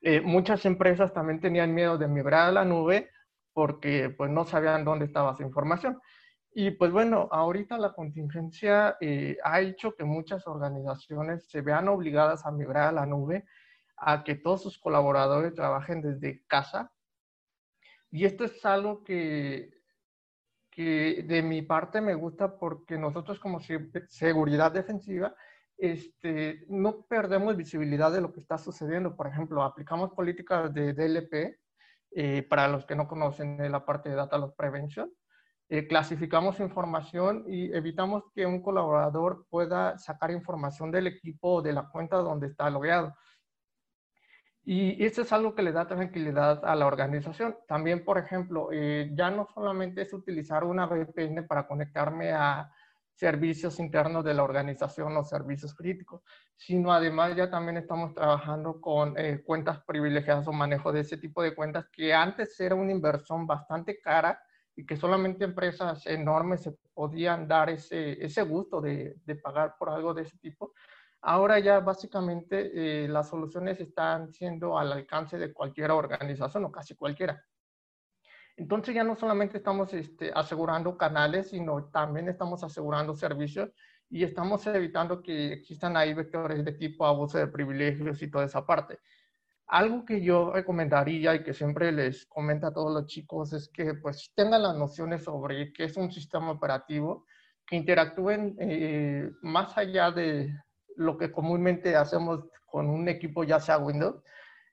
Eh, muchas empresas también tenían miedo de migrar a la nube porque pues no sabían dónde estaba su información. Y pues bueno, ahorita la contingencia eh, ha hecho que muchas organizaciones se vean obligadas a migrar a la nube, a que todos sus colaboradores trabajen desde casa. Y esto es algo que, que de mi parte me gusta porque nosotros como seguridad defensiva este, no perdemos visibilidad de lo que está sucediendo. Por ejemplo, aplicamos políticas de DLP, eh, para los que no conocen la parte de Data Loss Prevention, eh, clasificamos información y evitamos que un colaborador pueda sacar información del equipo o de la cuenta donde está logueado. Y eso es algo que le da tranquilidad a la organización. También, por ejemplo, eh, ya no solamente es utilizar una VPN para conectarme a servicios internos de la organización o servicios críticos, sino además ya también estamos trabajando con eh, cuentas privilegiadas o manejo de ese tipo de cuentas que antes era una inversión bastante cara y que solamente empresas enormes se podían dar ese, ese gusto de, de pagar por algo de ese tipo. Ahora ya básicamente eh, las soluciones están siendo al alcance de cualquier organización o casi cualquiera. Entonces ya no solamente estamos este, asegurando canales, sino también estamos asegurando servicios y estamos evitando que existan ahí vectores de tipo abuso de privilegios y toda esa parte. Algo que yo recomendaría y que siempre les comento a todos los chicos es que pues tengan las nociones sobre qué es un sistema operativo, que interactúen eh, más allá de lo que comúnmente hacemos con un equipo ya sea Windows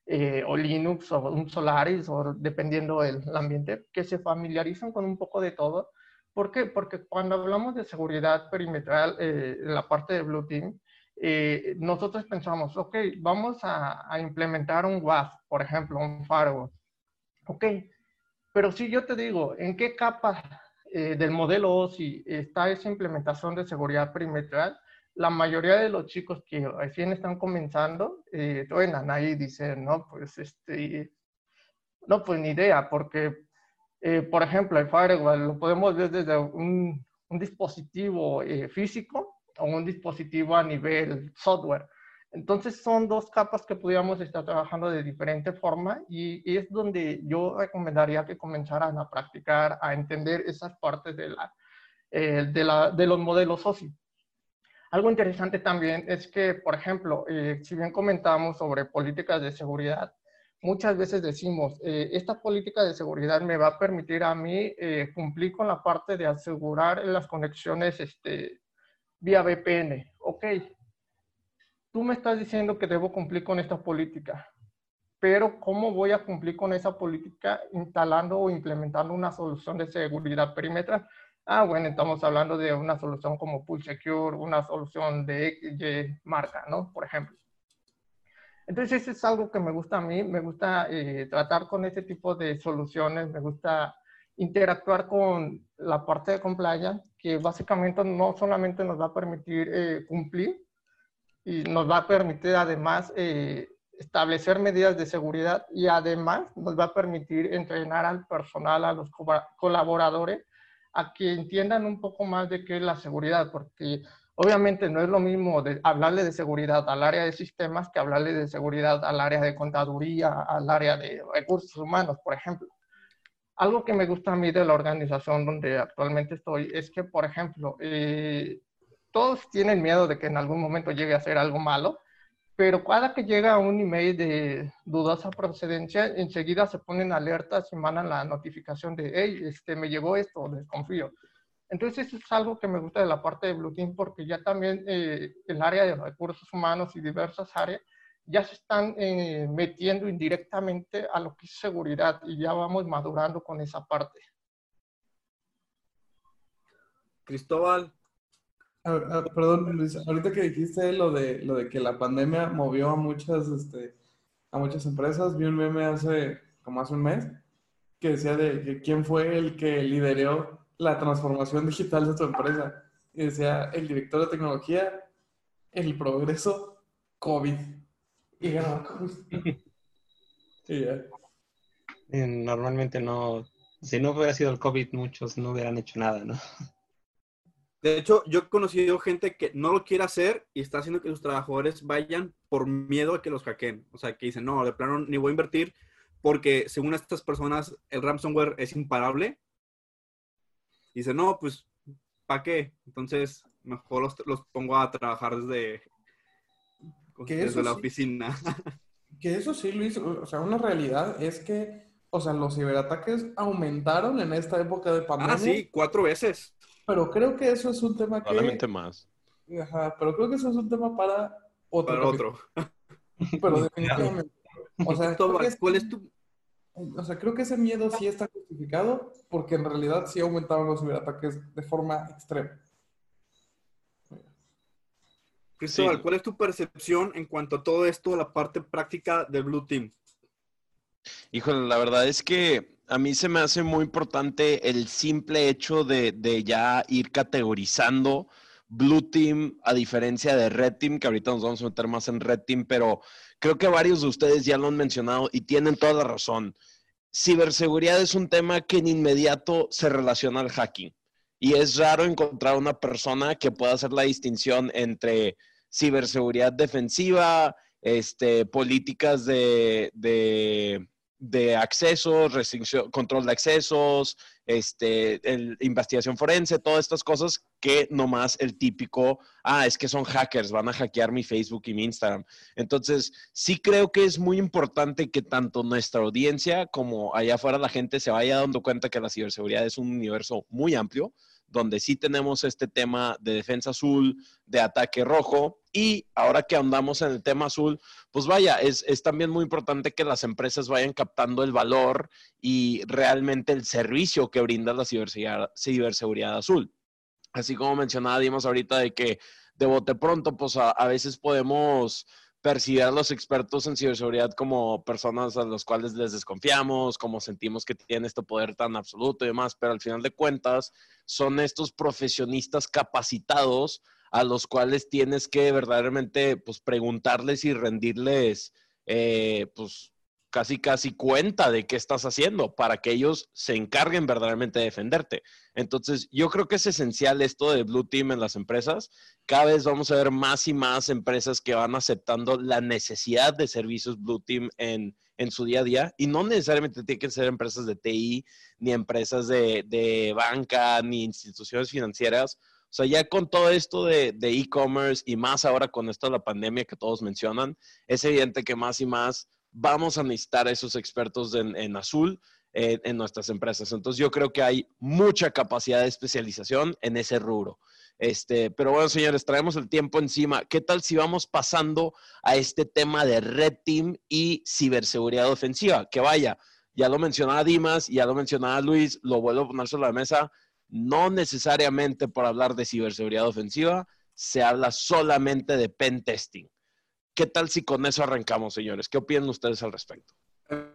eh, o Linux o un Solaris o dependiendo del ambiente, que se familiaricen con un poco de todo. ¿Por qué? Porque cuando hablamos de seguridad perimetral eh, en la parte de Blue Team, eh, nosotros pensamos, ok, vamos a, a, implementar un WAF, por ejemplo, un firewall. Ok, pero si yo te digo, ¿en qué capa eh, del modelo OSI está esa implementación de seguridad perimetral? La mayoría de los chicos que recién están comenzando, eh, truenan ahí dicen, no, pues, este, no, pues ni idea, porque, eh, por ejemplo, el firewall lo podemos ver desde un, un dispositivo eh, físico o un dispositivo a nivel software. Entonces son dos capas que podríamos estar trabajando de diferente forma y, es donde yo recomendaría que comenzaran a practicar, a entender esas partes de, la, eh, de, la, de los modelos OSI. Algo interesante también es que, por ejemplo, eh, si bien comentamos sobre políticas de seguridad, muchas veces decimos, eh, esta política de seguridad me va a permitir a mí eh, cumplir con la parte de asegurar las conexiones este, vía VPN. Ok, tú me estás diciendo que debo cumplir con esta política, pero ¿cómo voy a cumplir con esa política instalando o implementando una solución de seguridad perimetral? Ah, bueno, estamos hablando de una solución como Pool Secure, una solución de XY marca, ¿no? Por ejemplo. Entonces, eso es algo que me gusta a mí, me gusta eh, tratar con este tipo de soluciones, me gusta interactuar con la parte de compliance, que básicamente no solamente nos va a permitir eh, cumplir, y nos va a permitir además eh, establecer medidas de seguridad y además nos va a permitir entrenar al personal, a los colaboradores, a que entiendan un poco más de qué es la seguridad, porque obviamente no es lo mismo hablarle de seguridad al área de sistemas que hablarle de seguridad al área de contaduría, al área de recursos humanos, por ejemplo. Algo que me gusta a mí de la organización donde actualmente estoy es que, por ejemplo, eh, todos tienen miedo de que en algún momento llegue a ser algo malo, pero cada que llega un email de dudosa procedencia, enseguida se ponen alertas y mandan la notificación de, hey, este, me llegó esto, desconfío. Entonces, eso es algo que me gusta de la parte de Blue Team, porque ya también eh, el área de recursos humanos y diversas áreas ya se están eh, metiendo indirectamente a lo que es seguridad y ya vamos madurando con esa parte. Cristóbal, Ah, ah, perdón, Luis, ahorita que dijiste lo de, lo de que la pandemia movió a muchas, este, a muchas empresas, vi un meme hace como hace un mes que decía de que quién fue el que lideró la transformación digital de tu empresa. Y decía el director de tecnología, el progreso, COVID. Y y ya. [LAUGHS] Normalmente no, si no hubiera sido el COVID, muchos no hubieran hecho nada, ¿no? De hecho, yo he conocido gente que no lo quiere hacer y está haciendo que sus trabajadores vayan por miedo a que los hackeen. O sea, que dicen, no, de plano ni voy a invertir porque según estas personas el ransomware es imparable. Dicen, no, pues, ¿para qué? Entonces, mejor los, los pongo a trabajar desde, desde la sí, oficina. Que eso sí, Luis, o sea, una realidad es que, o sea, los ciberataques aumentaron en esta época de pandemia. ah, sí, cuatro veces. Pero creo que eso es un tema que... Probablemente más. Ajá, pero creo que eso es un tema para otro. Para otro. Pero [LAUGHS] definitivamente. O sea, es- ¿Cuál es tu...? o sea, creo que ese miedo sí está justificado porque en realidad sí aumentaron los ciberataques de forma extrema. Cristóbal, Sí. ¿cuál es tu percepción en cuanto a todo esto, la parte práctica del Blue Team? Híjole, la verdad es que a mí se me hace muy importante el simple hecho de, de ya ir categorizando Blue Team a diferencia de Red Team, que ahorita nos vamos a meter más en Red Team, pero creo que varios de ustedes ya lo han mencionado y tienen toda la razón. Ciberseguridad es un tema que en inmediato se relaciona al hacking y es raro encontrar una persona que pueda hacer la distinción entre ciberseguridad defensiva, este, políticas de, de accesos, restricción, control de accesos, este, el, investigación forense, todas estas cosas que nomás el típico, ah, es que son hackers, van a hackear mi Facebook y mi Instagram. Entonces, sí creo que es muy importante que tanto nuestra audiencia como allá afuera la gente se vaya dando cuenta que la ciberseguridad es un universo muy amplio, donde sí tenemos este tema de defensa azul, de ataque rojo, y ahora que andamos en el tema azul, pues vaya, es, también muy importante que las empresas vayan captando el valor y realmente el servicio que brinda la ciberseguridad, ciberseguridad azul. Así como mencionaba Dimos ahorita de que de bote pronto, pues a veces podemos percibir a los expertos en ciberseguridad como personas a las cuales les desconfiamos, como sentimos que tienen este poder tan absoluto y demás, pero al final de cuentas son estos profesionistas capacitados a los cuales tienes que verdaderamente pues, preguntarles y rendirles eh, pues, casi casi cuenta de qué estás haciendo para que ellos se encarguen verdaderamente de defenderte. Entonces, yo creo que es esencial esto de Blue Team en las empresas. Cada vez vamos a ver más y más empresas que van aceptando la necesidad de servicios Blue Team en, en su día a día. Y no necesariamente tienen que ser empresas de TI, ni empresas de, de banca, ni instituciones financieras. O sea, ya con todo esto de e-commerce y más ahora con esto de la pandemia que todos mencionan, es evidente que más y más vamos a necesitar a esos expertos en, azul eh, en nuestras empresas. Entonces yo creo que hay mucha capacidad de especialización en ese rubro. Este, pero bueno, señores, traemos el tiempo encima. ¿Qué tal si vamos pasando a este tema de Red Team y ciberseguridad ofensiva? Que vaya, ya lo mencionaba Dimas, ya lo mencionaba Luis, lo vuelvo a poner sobre la mesa. No necesariamente por hablar de ciberseguridad ofensiva, se habla solamente de pen testing. ¿Qué tal si con eso arrancamos, señores? ¿Qué opinan ustedes al respecto?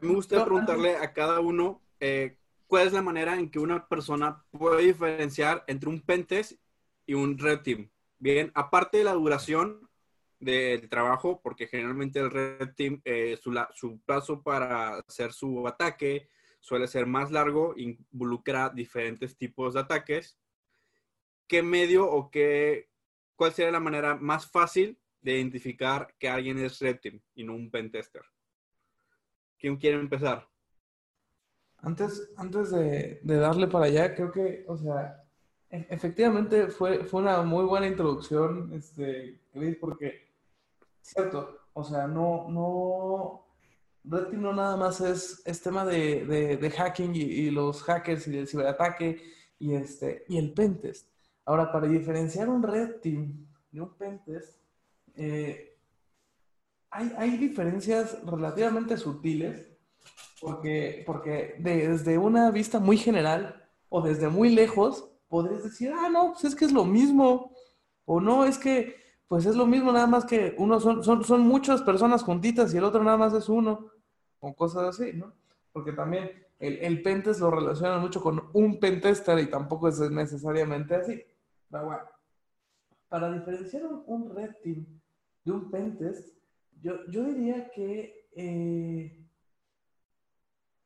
Me gustaría preguntarle a cada uno eh, cuál es la manera en que una persona puede diferenciar entre un pentest y un red team. Bien, aparte de la duración del trabajo, porque generalmente el red team, eh, su, su plazo para hacer su ataque suele ser más largo, involucra diferentes tipos de ataques. ¿Qué medio o qué, cuál sería la manera más fácil de identificar que alguien es team y no un pentester. ¿Quién quiere empezar? Antes, antes de, darle para allá, creo que, o sea, e, efectivamente fue, fue una muy buena introducción, este, Chris, porque, cierto, o sea, no, no, Red Team no nada más es, es tema de, de, hacking y, los hackers y del ciberataque y, este, y el pentest. Ahora, para diferenciar un Red Team de un pentest, eh, hay, diferencias relativamente sutiles, porque, porque desde una vista muy general o desde muy lejos, podrías decir, ah, no, pues es que es lo mismo, o no, es que, pues es lo mismo, nada más que uno son, son, son muchas personas juntitas y el otro nada más es uno, o cosas así, ¿no? Porque también el, el pentest lo relaciona mucho con un pentester y tampoco es necesariamente así. Pero bueno, para diferenciar un, un red team de un pentest, yo, yo diría que eh,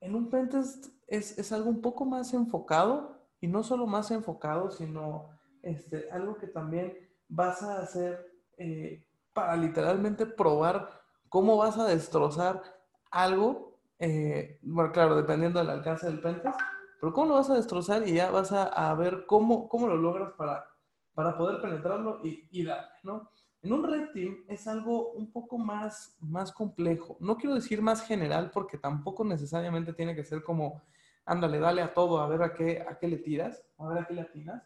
en un pentest es, es, algo un poco más enfocado y no solo más enfocado, sino este, algo que también vas a hacer eh, para literalmente probar cómo vas a destrozar algo, eh, bueno, claro, dependiendo del alcance del pentest, pero cómo lo vas a destrozar y ya vas a, a ver cómo, cómo lo logras para, para poder penetrarlo y, y darle, ¿no? En un red team es algo un poco más, más complejo. No quiero decir más general porque tampoco necesariamente tiene que ser como, ándale, dale a todo, a ver a qué, a qué le tiras, a ver a qué le atinas.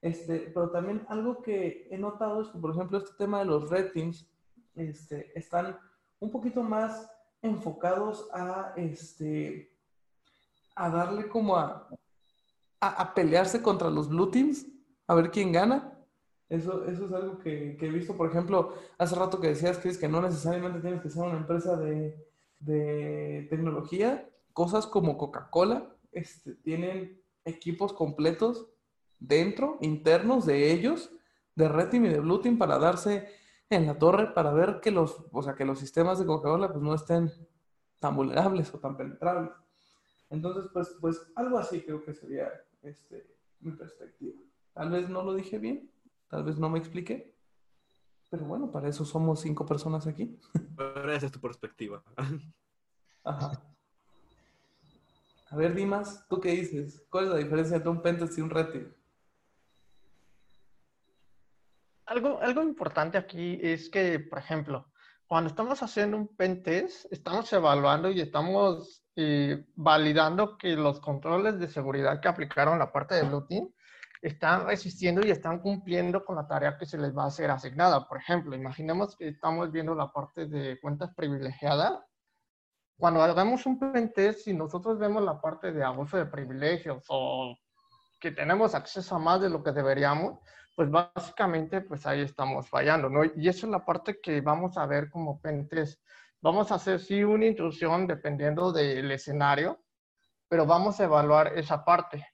Este, pero también algo que he notado es que, por ejemplo, este tema de los red teams este, están un poquito más enfocados a, este, a darle como a, a pelearse contra los blue teams, a ver quién gana. Eso, eso es algo que, he visto, por ejemplo, hace rato que decías, Chris, que no necesariamente tienes que ser una empresa de, tecnología. Cosas como Coca-Cola este, tienen equipos completos dentro, internos de ellos, de Red y de Blue Team, para darse en la torre, para ver que los, o sea, que los sistemas de Coca-Cola pues, no estén tan vulnerables o tan penetrables. Entonces, pues, pues algo así creo que sería este, mi perspectiva. Tal vez no lo dije bien, Tal vez no me expliqué. Pero bueno, para eso somos cinco personas aquí. [LAUGHS] Pero esa es tu perspectiva. [LAUGHS] Ajá. A ver, Dimas, ¿tú qué dices? ¿Cuál es la diferencia entre un pentest y un red team? Algo, algo importante aquí es que, por ejemplo, cuando estamos haciendo un pentest, estamos evaluando y estamos eh, validando que los controles de seguridad que aplicaron la parte de Team están resistiendo y están cumpliendo con la tarea que se les va a ser asignada. Por ejemplo, imaginemos que estamos viendo la parte de cuentas privilegiadas. Cuando hagamos un pentest, y nosotros vemos la parte de abuso de privilegios o que tenemos acceso a más de lo que deberíamos, pues básicamente pues ahí estamos fallando, ¿no? Y eso es la parte que vamos a ver como pentest. Vamos a hacer sí una intrusión dependiendo del escenario, pero vamos a evaluar esa parte.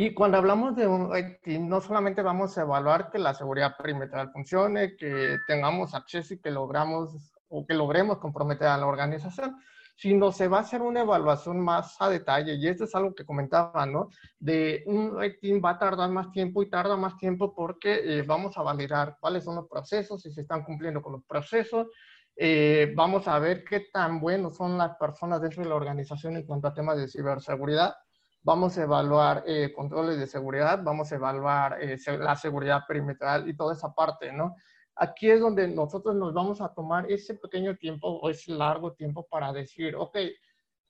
Y cuando hablamos de un team, no solamente vamos a evaluar que la seguridad perimetral funcione, que tengamos acceso y que logramos o que logremos comprometer a la organización, sino se va a hacer una evaluación más a detalle. Y esto es algo que comentaba, ¿no? De un team va a tardar más tiempo y tarda más tiempo porque eh, vamos a validar cuáles son los procesos, si se están cumpliendo con los procesos. Eh, vamos a ver qué tan buenos son las personas dentro de la organización en cuanto a temas de ciberseguridad vamos a evaluar eh, controles de seguridad, vamos a evaluar eh, la seguridad perimetral y toda esa parte, ¿no? Aquí es donde nosotros nos vamos a tomar ese pequeño tiempo o ese largo tiempo para decir, ok,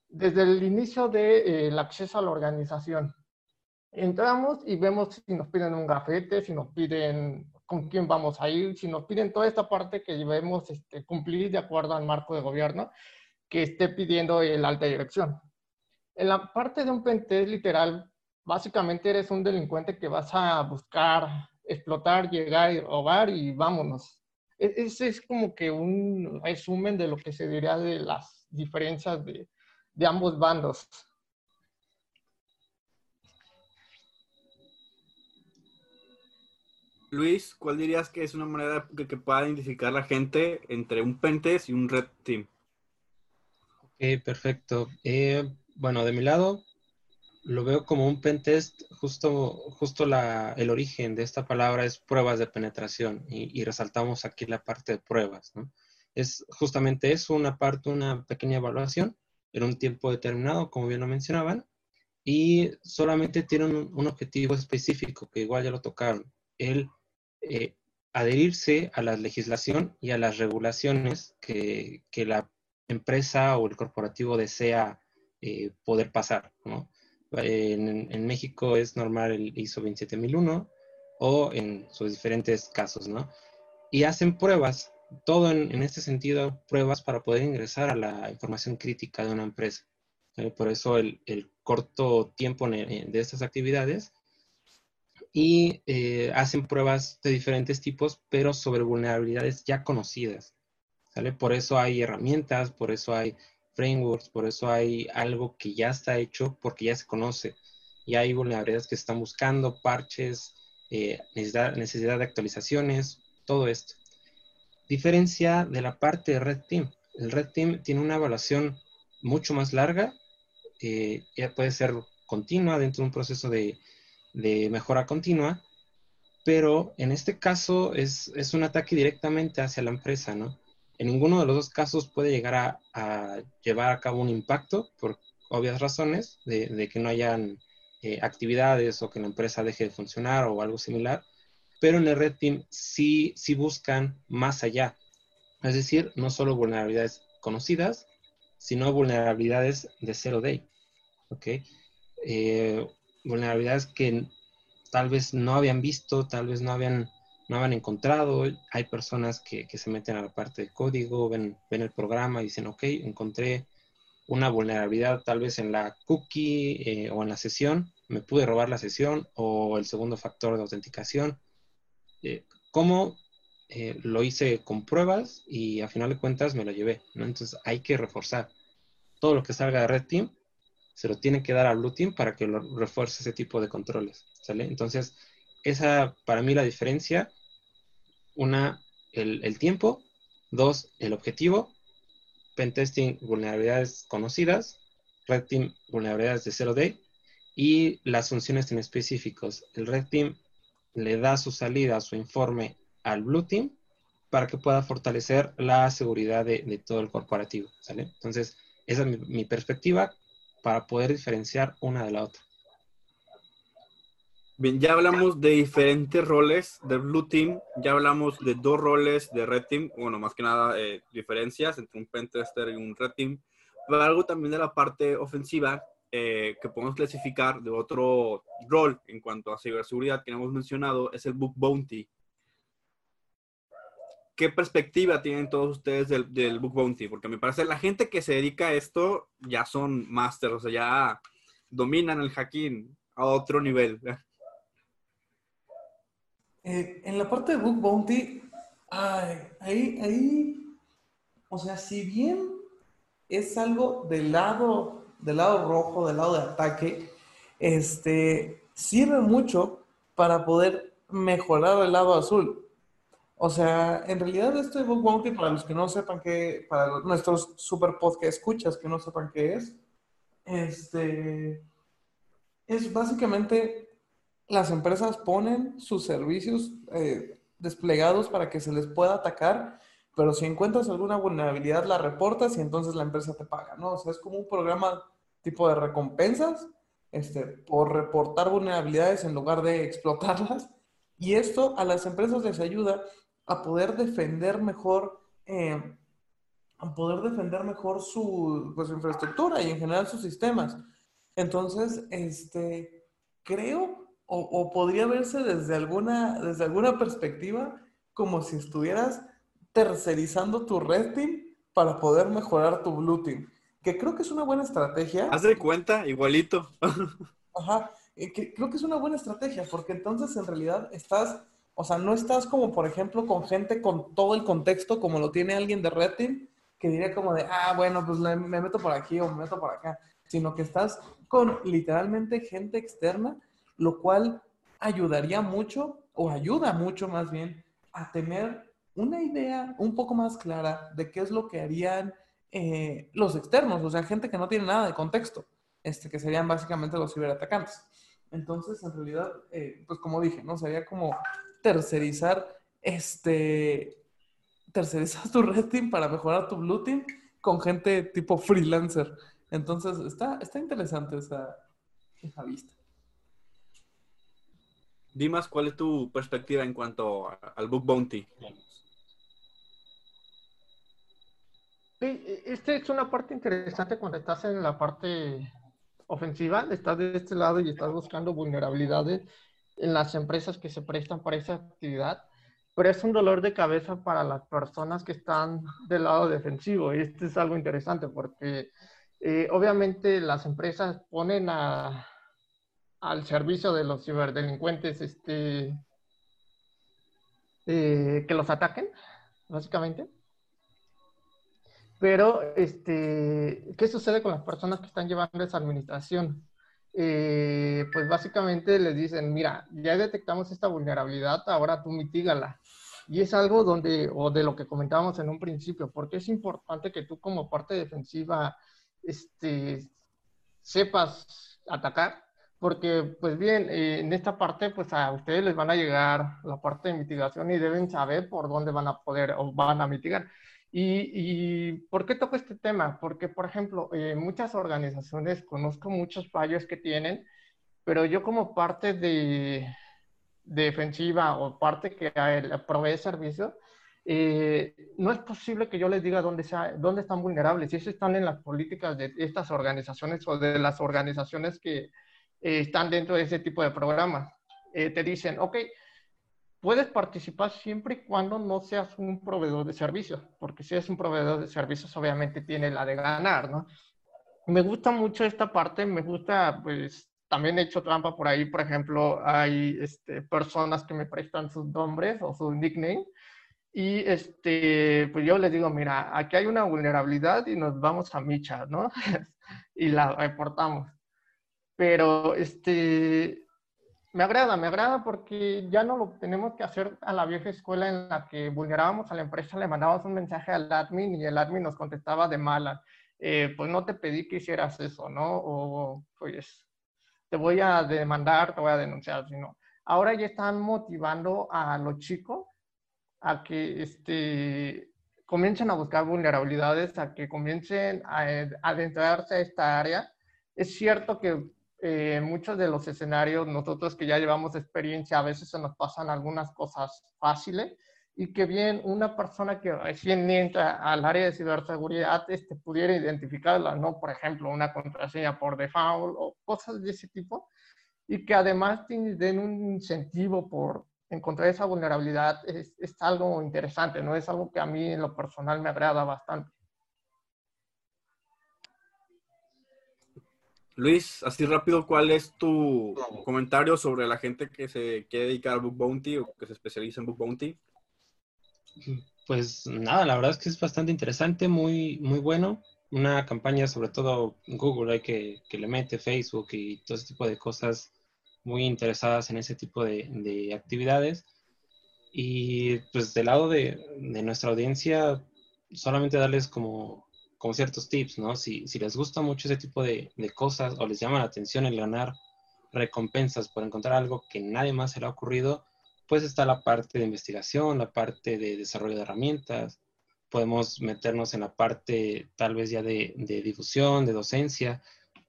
desde el inicio del de, acceso a la organización, entramos y vemos si nos piden un gafete, si nos piden con quién vamos a ir, si nos piden toda esta parte que debemos este, cumplir de acuerdo al marco de gobierno que esté pidiendo el alta dirección en la parte de un pentest literal, básicamente eres un delincuente que vas a buscar, explotar, llegar y robar y vámonos. E-, ese es como que un resumen de lo que se diría de las diferencias de, de ambos bandos. Luis, ¿cuál dirías que es una manera que, que pueda identificar la gente entre un pentest y un red team? Ok, perfecto. Eh, bueno, de mi lado, lo veo como un pentest, justo, justo la, el origen de esta palabra es pruebas de penetración y, resaltamos aquí la parte de pruebas. ¿no? Es justamente eso, una parte, una pequeña evaluación en un tiempo determinado, como bien lo mencionaban, y solamente tienen un, objetivo específico, que igual ya lo tocaron, el eh, adherirse a la legislación y a las regulaciones que, que la empresa o el corporativo desea eh, poder pasar, ¿no? En, México es normal el ISO 27001 o en sus diferentes casos, ¿no? Y hacen pruebas, todo en, este sentido, pruebas para poder ingresar a la información crítica de una empresa. Por eso el, corto tiempo de estas actividades y eh, hacen pruebas de diferentes tipos, pero sobre vulnerabilidades ya conocidas. ¿sale? Por eso hay herramientas, por eso hay frameworks, por eso hay algo que ya está hecho porque ya se conoce. Y hay vulnerabilidades que están buscando, parches, eh, necesidad, de actualizaciones, todo esto. Diferencia de la parte de Red Team. El Red Team tiene una evaluación mucho más larga, eh, ya puede ser continua dentro de un proceso de, mejora continua, pero en este caso es, un ataque directamente hacia la empresa, ¿no? En ninguno de los dos casos puede llegar a, llevar a cabo un impacto por obvias razones de, que no hayan eh, actividades o que la empresa deje de funcionar o algo similar, pero en el Red Team sí, sí buscan más allá. Es decir, no solo vulnerabilidades conocidas, sino vulnerabilidades de zero day. ¿ok? Eh, vulnerabilidades que tal vez no habían visto, tal vez no habían no han encontrado. Hay personas que, se meten a la parte de código, ven, ven el programa y dicen, ok, encontré una vulnerabilidad tal vez en la cookie eh, o en la sesión, me pude robar la sesión o el segundo factor de autenticación. Eh, ¿Cómo eh, lo hice con pruebas y a final de cuentas me lo llevé? Entonces hay que reforzar. Todo lo que salga de Red Team se lo tiene que dar a Blue Team para que lo refuerce ese tipo de controles. ¿sale? Entonces, esa para mí la diferencia una, el, tiempo. Dos, el objetivo. Pentesting, vulnerabilidades conocidas. Red Team, vulnerabilidades de 0D. Y las funciones en específicos. El Red Team le da su salida, su informe al Blue Team para que pueda fortalecer la seguridad de, todo el corporativo. ¿sale? Entonces, esa es mi, perspectiva para poder diferenciar una de la otra. Bien, ya hablamos de diferentes roles del Blue Team, ya hablamos de dos roles de Red Team, bueno, más que nada eh, diferencias entre un Pentester y un Red Team, pero algo también de la parte ofensiva eh, que podemos clasificar de otro rol en cuanto a ciberseguridad que hemos mencionado es el Book Bounty. ¿Qué perspectiva tienen todos ustedes del, del Book Bounty? Porque me parece la gente que se dedica a esto ya son masters, o sea, ya dominan el hacking a otro nivel. Eh, en la parte de Book Bounty, ay, ahí, ahí, o sea, si bien es algo del lado, del lado rojo, del lado de ataque, este, sirve mucho para poder mejorar el lado azul. O sea, en realidad este Book Bounty, para los que no sepan qué, para nuestros super podcast escuchas que no sepan qué es, este, es básicamente las empresas ponen sus servicios eh, desplegados para que se les pueda atacar, pero si encuentras alguna vulnerabilidad la reportas y entonces la empresa te paga, ¿no? O sea, es como un programa tipo de recompensas este, por reportar vulnerabilidades en lugar de explotarlas. Y esto a las empresas les ayuda a poder defender mejor, eh, a poder defender mejor su, pues, infraestructura y en general sus sistemas. Entonces, este, creo o, podría verse desde alguna, desde alguna perspectiva como si estuvieras tercerizando tu red team para poder mejorar tu blue team. Que creo que es una buena estrategia. Haz de cuenta, igualito. [LAUGHS] Ajá, eh, que creo que es una buena estrategia porque entonces en realidad estás, o sea, no estás como por ejemplo con gente con todo el contexto como lo tiene alguien de red team que diría como de, ah, bueno, pues me meto por aquí o me meto por acá, sino que estás con literalmente gente externa lo cual ayudaría mucho, o ayuda mucho más bien, a tener una idea un poco más clara de qué es lo que harían eh, los externos, o sea, gente que no tiene nada de contexto, este, que serían básicamente los ciberatacantes. Entonces, en realidad, eh, pues como dije, ¿no? Sería como tercerizar, este, tercerizar tu red team para mejorar tu blue team con gente tipo freelancer. Entonces, está, está interesante esa, esa vista. Dimas, ¿cuál es tu perspectiva en cuanto al Book Bounty? Sí, esta es una parte interesante cuando estás en la parte ofensiva, estás de este lado y estás buscando vulnerabilidades en las empresas que se prestan para esa actividad, pero es un dolor de cabeza para las personas que están del lado defensivo. Y esto es algo interesante porque eh, obviamente las empresas ponen a, al servicio de los ciberdelincuentes este, eh, que los ataquen, básicamente. Pero, este, ¿qué sucede con las personas que están llevando esa administración? Eh, pues básicamente les dicen, mira, ya detectamos esta vulnerabilidad, ahora tú mitígala. Y es algo donde, o de lo que comentábamos en un principio, porque es importante que tú como parte defensiva este, sepas atacar, porque pues bien, eh, en esta parte pues a ustedes les van a llegar la parte de mitigación y deben saber por dónde van a poder o van a mitigar. ¿Y, y por qué toco este tema? Porque, por ejemplo, eh, muchas organizaciones conozco muchos fallos que tienen, pero yo como parte de, defensiva o parte que provee servicio, eh, no es posible que yo les diga dónde, sea, dónde están vulnerables. Y eso están en las políticas de estas organizaciones o de las organizaciones que, eh, están dentro de ese tipo de programas. Eh, te dicen, ok, puedes participar siempre y cuando no seas un proveedor de servicios, porque si eres un proveedor de servicios, obviamente tiene la de ganar, ¿no? Me gusta mucho esta parte, me gusta, pues, también he hecho trampa por ahí, por ejemplo, hay este, personas que me prestan sus nombres o su nickname, y este, pues yo les digo, mira, aquí hay una vulnerabilidad y nos vamos a Micha, ¿no? [LAUGHS] y la reportamos. Pero este, me agrada, me agrada porque ya no lo tenemos que hacer a la vieja escuela en la que vulnerábamos a la empresa, le mandábamos un mensaje al admin y el admin nos contestaba de mala. Eh, pues no te pedí que hicieras eso, ¿no? O pues te voy a demandar, te voy a denunciar, sino ahora ya están motivando a los chicos a que este, comiencen a buscar vulnerabilidades, a que comiencen a adentrarse a esta área Es cierto que eh, en muchos de los escenarios, nosotros que ya llevamos experiencia, a veces se nos pasan algunas cosas fáciles y que bien una persona que recién entra al área de ciberseguridad este, pudiera identificarla, ¿no? Por ejemplo, una contraseña por default o cosas de ese tipo, y que además den un incentivo por encontrar esa vulnerabilidad, es, es algo interesante, ¿no? Es algo que a mí en lo personal me agrada bastante. Luis, así rápido, ¿cuál es tu comentario sobre la gente que se quiere dedicar al Book Bounty o que se especializa en Book Bounty? Pues nada, la verdad es que es bastante interesante, muy, muy bueno. Una campaña, sobre todo Google, hay que, que le mete Facebook y todo ese tipo de cosas muy interesadas en ese tipo de, de actividades. Y pues del lado de, de nuestra audiencia, solamente darles como como ciertos tips, ¿no? Si, les gusta mucho ese tipo de, cosas o les llama la atención el ganar recompensas por encontrar algo que nadie más se le ha ocurrido, pues está la parte de investigación, la parte de desarrollo de herramientas, podemos meternos en la parte tal vez ya de, difusión, de docencia.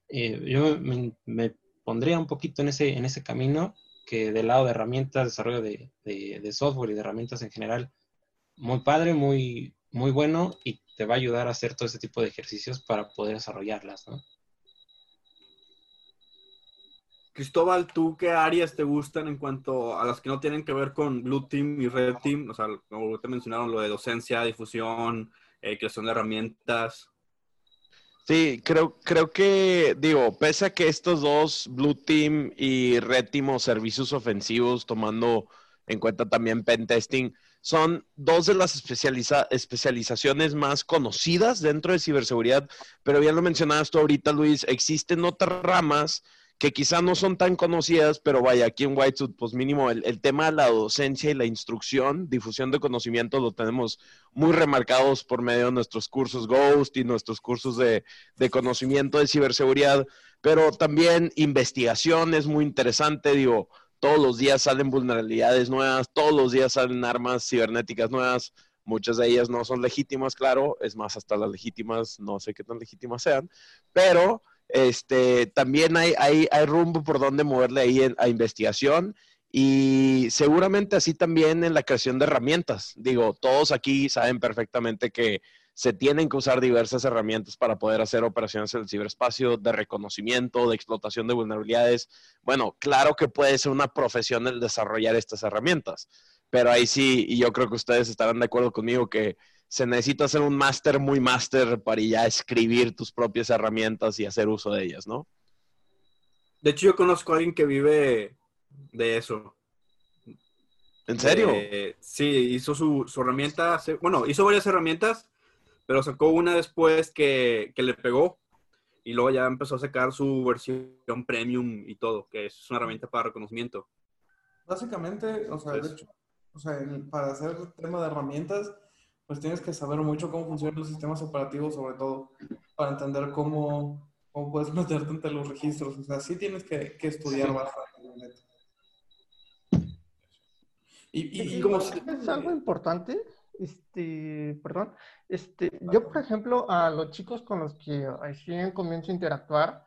Eh, yo me, me, pondría un poquito en ese, camino que del lado de herramientas, desarrollo de, de, de software y de herramientas en general, muy padre, muy, muy bueno y te va a ayudar a hacer todo ese tipo de ejercicios para poder desarrollarlas, ¿no? Cristóbal, ¿tú qué áreas te gustan en cuanto a las que no tienen que ver con Blue Team y Red Team? O sea, como te mencionaron, lo de docencia, difusión, eh, creación de herramientas. Sí, creo, creo que, digo, pese a que estos dos, Blue Team y Red Team o servicios ofensivos, tomando en cuenta también pen testing, son dos de las especializa especializaciones más conocidas dentro de ciberseguridad, pero bien lo mencionabas tú ahorita, Luis, existen otras ramas que quizá no son tan conocidas, pero vaya, aquí en Whitesuit, pues mínimo el, el, tema de la docencia y la instrucción, difusión de conocimiento, lo tenemos muy remarcados por medio de nuestros cursos Ghost y nuestros cursos de, de conocimiento de ciberseguridad, pero también investigación es muy interesante, digo, todos los días salen vulnerabilidades nuevas, todos los días salen armas cibernéticas nuevas, muchas de ellas no son legítimas, claro, es más, hasta las legítimas no sé qué tan legítimas sean, pero este, también hay, hay, hay rumbo por donde moverle ahí en, a investigación y seguramente así también en la creación de herramientas. Digo, todos aquí saben perfectamente que se tienen que usar diversas herramientas para poder hacer operaciones en el ciberespacio de reconocimiento, de explotación de vulnerabilidades. Bueno, claro que puede ser una profesión el desarrollar estas herramientas, pero ahí sí, y yo creo que ustedes estarán de acuerdo conmigo que se necesita hacer un máster muy máster para ya escribir tus propias herramientas y hacer uso de ellas, ¿no? De hecho, yo conozco a alguien que vive de eso. ¿En serio? Eh, sí, hizo su, su, herramienta, bueno, hizo varias herramientas, pero sacó una después que, que, le pegó y luego ya empezó a sacar su versión premium y todo, que es una herramienta para reconocimiento. Básicamente, o sea, pues, de hecho, o sea, para hacer el tema de herramientas, pues tienes que saber mucho cómo funcionan los sistemas operativos, sobre todo, para entender cómo, cómo puedes [LAUGHS] meterte entre los registros. O sea, sí tienes que, que estudiar bastante. Y, y, y como es algo importante, este, perdón, este, yo por ejemplo a los chicos con los que recién comienzo a interactuar,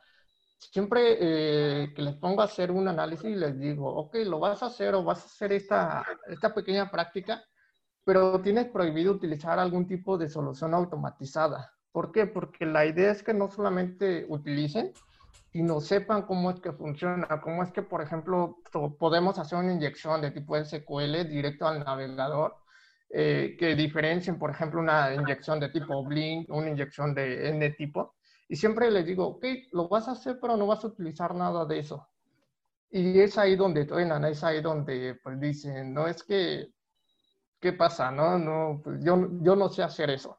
siempre eh, que les pongo a hacer un análisis les digo, ok, lo vas a hacer o vas a hacer esta, esta pequeña práctica, pero tienes prohibido utilizar algún tipo de solución automatizada. ¿Por qué? Porque la idea es que no solamente utilicen, sino sepan cómo es que funciona, cómo es que, por ejemplo, podemos hacer una inyección de tipo SQL directo al navegador, eh, que diferencien, por ejemplo, una inyección de tipo Blink, una inyección de N tipo. Y siempre les digo, ok, lo vas a hacer, pero no vas a utilizar nada de eso. Y es ahí donde truenan, es ahí donde pues dicen, no es que ¿qué pasa? No, no, pues yo, yo no sé hacer eso.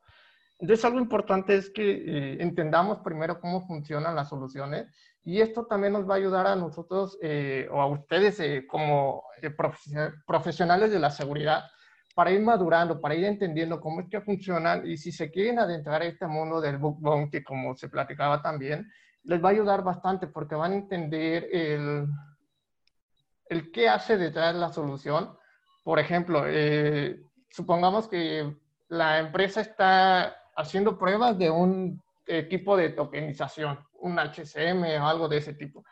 Entonces, algo importante es que eh, entendamos primero cómo funcionan las soluciones y esto también nos va a ayudar a nosotros eh, o a ustedes eh, como eh, profesionales de la seguridad para ir madurando, para ir entendiendo cómo es que funcionan y si se quieren adentrar a este mundo del book bounty, como se platicaba también, les va a ayudar bastante porque van a entender el, qué hace detrás de la solución por ejemplo, eh, supongamos que la empresa está haciendo pruebas de un equipo de tokenización, un HCM o algo de ese tipo.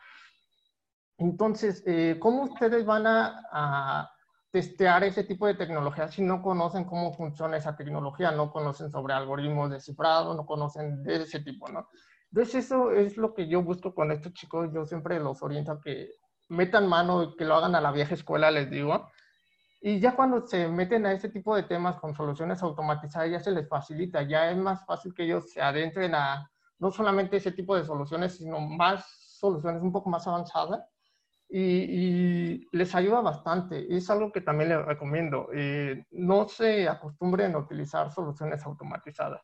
Entonces, eh, ¿cómo ustedes van a, testear ese tipo de tecnología si no conocen cómo funciona esa tecnología, no conocen sobre algoritmos de cifrado, no conocen de ese tipo, ¿no? Entonces, eso es lo que yo busco con estos chicos. Yo siempre los oriento a que metan mano que lo hagan a la vieja escuela, les digo. Y ya cuando se meten a ese tipo de temas con soluciones automatizadas, ya se les facilita, ya es más fácil que ellos se adentren a no solamente ese tipo de soluciones, sino más soluciones un poco más avanzadas. Y, y les ayuda bastante. Es algo que también les recomiendo. Eh, no se acostumbren a utilizar soluciones automatizadas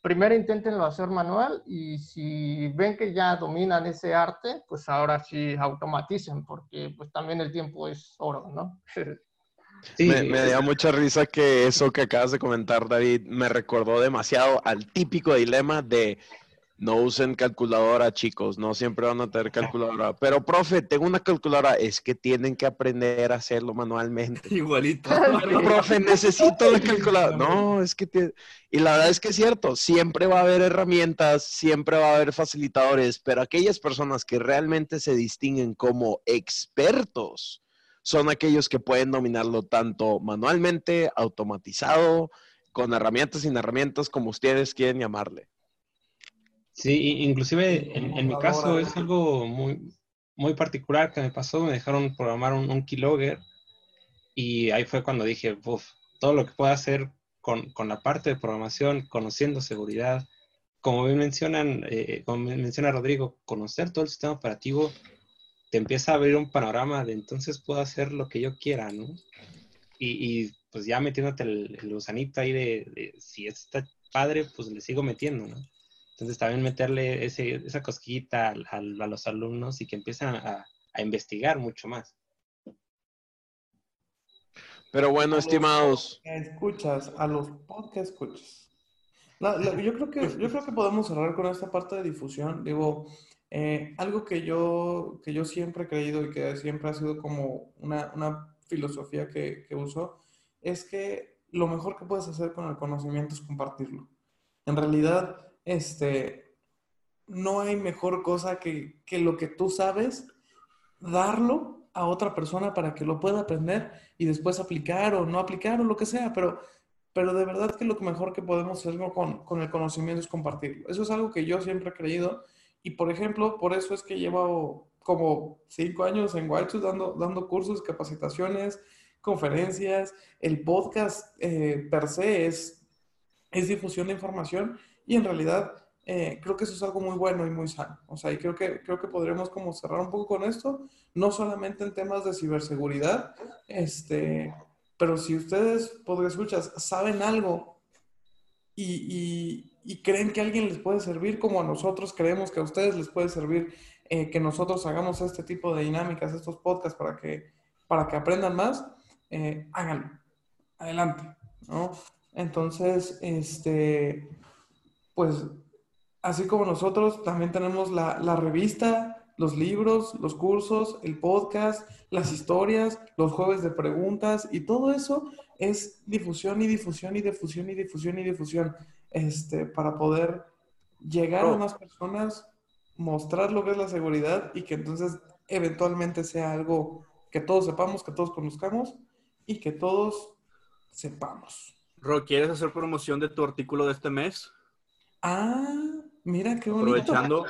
primero inténtenlo hacer manual y si ven que ya dominan ese arte, pues ahora sí automaticen, porque pues también el tiempo es oro, ¿no? [LAUGHS] Sí, me, me dio mucha risa que eso que acabas de comentar, David, me recordó demasiado al típico dilema de no usen calculadora, chicos, no siempre van a tener [LAUGHS] calculadora. Pero, profe, tengo una calculadora, es que tienen que aprender a hacerlo manualmente. [LAUGHS] Igualito. [LAUGHS] Pero, profe, necesito la calculadora. No, es que... Te... Y la verdad es que es cierto, siempre va a haber herramientas, siempre va a haber facilitadores, pero aquellas personas que realmente se distinguen como expertos son aquellos que pueden dominarlo tanto manualmente, automatizado, con herramientas sin herramientas, como ustedes quieren llamarle. Sí, inclusive en, en mi caso es algo muy, muy particular que me pasó. Me dejaron programar un, un keylogger y ahí fue cuando dije, uff, todo lo que puedo hacer con, con, la parte de programación, conociendo seguridad, como bien mencionan, eh, como menciona Rodrigo, conocer todo el sistema operativo te empieza a abrir un panorama de entonces puedo hacer lo que yo quiera, ¿no? Y, y pues ya metiéndote el, el gusanito ahí de, de, si está padre, pues le sigo metiendo, ¿no? Entonces también meterle ese, esa cosquillita a, a, a, los alumnos y que empiezan a, a, investigar mucho más. Pero bueno, estimados. Escuchas, a los podcast escuchas. La, la, yo, creo que, yo creo que podemos cerrar con esta parte de difusión. Digo, eh, algo que yo, que yo siempre he creído y que siempre ha sido como una, una filosofía que, que uso, es que lo mejor que puedes hacer con el conocimiento es compartirlo. En realidad, este, no hay mejor cosa que, que lo que tú sabes, darlo a otra persona para que lo pueda aprender y después aplicar o no aplicar o lo que sea, pero, pero de verdad que lo mejor que podemos hacer con, con el conocimiento es compartirlo. Eso es algo que yo siempre he creído y, por ejemplo, por eso es que llevo como cinco años en Whiteshoe dando, dando cursos, capacitaciones, conferencias. El podcast eh, per se es, es difusión de información y en realidad eh, creo que eso es algo muy bueno y muy sano. O sea, y creo que, creo que podríamos como cerrar un poco con esto, no solamente en temas de ciberseguridad, este, pero si ustedes, escuchar, saben algo y, y, creen que alguien les puede servir, como a nosotros creemos que a ustedes les puede servir, eh, que nosotros hagamos este tipo de dinámicas, estos podcasts para que, para que aprendan más, eh, háganlo. Adelante, ¿no? Entonces, este pues así como nosotros, también tenemos la, la, revista, los libros, los cursos, el podcast, las historias, los jueves de preguntas y todo eso es difusión y difusión y difusión y difusión y difusión este, para poder llegar oh. a más personas, mostrar lo que es la seguridad y que entonces eventualmente sea algo que todos sepamos, que todos conozcamos y que todos sepamos. Ro, ¿quieres hacer promoción de tu artículo de este mes? Ah, mira qué bonito. Aprovechando.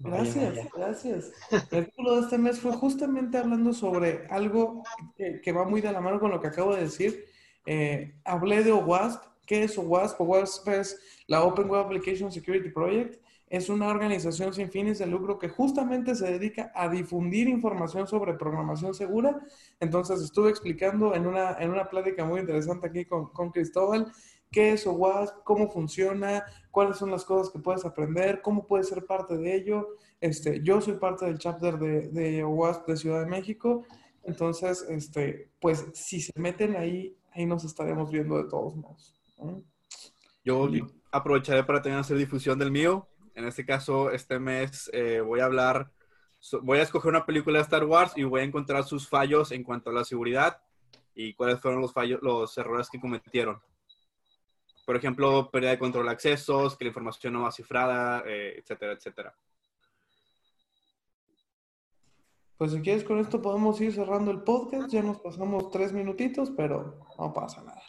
Gracias, gracias. El artículo de este mes fue justamente hablando sobre algo que, que, va muy de la mano con lo que acabo de decir. Eh, hablé de OWASP. ¿Qué es OWASP? OWASP es la Open Web Application Security Project. Es una organización sin fines de lucro que justamente se dedica a difundir información sobre programación segura. Entonces estuve explicando en una, en una plática muy interesante aquí con, con Cristóbal qué es OWASP, cómo funciona, cuáles son las cosas que puedes aprender, cómo puedes ser parte de ello. Este, yo soy parte del chapter de, de OWASP de Ciudad de México, entonces, este, pues si se meten ahí, ahí nos estaremos viendo de todos modos. ¿no? Yo aprovecharé para también hacer difusión del mío. En este caso, este mes eh, voy a hablar, voy a escoger una película de Star Wars y voy a encontrar sus fallos en cuanto a la seguridad y cuáles fueron los fallos, los errores que cometieron Por ejemplo, pérdida de control de accesos, que la información no va cifrada, eh, etcétera, etcétera. Pues si quieres con esto podemos ir cerrando el podcast. Ya nos pasamos tres minutitos, pero no pasa nada.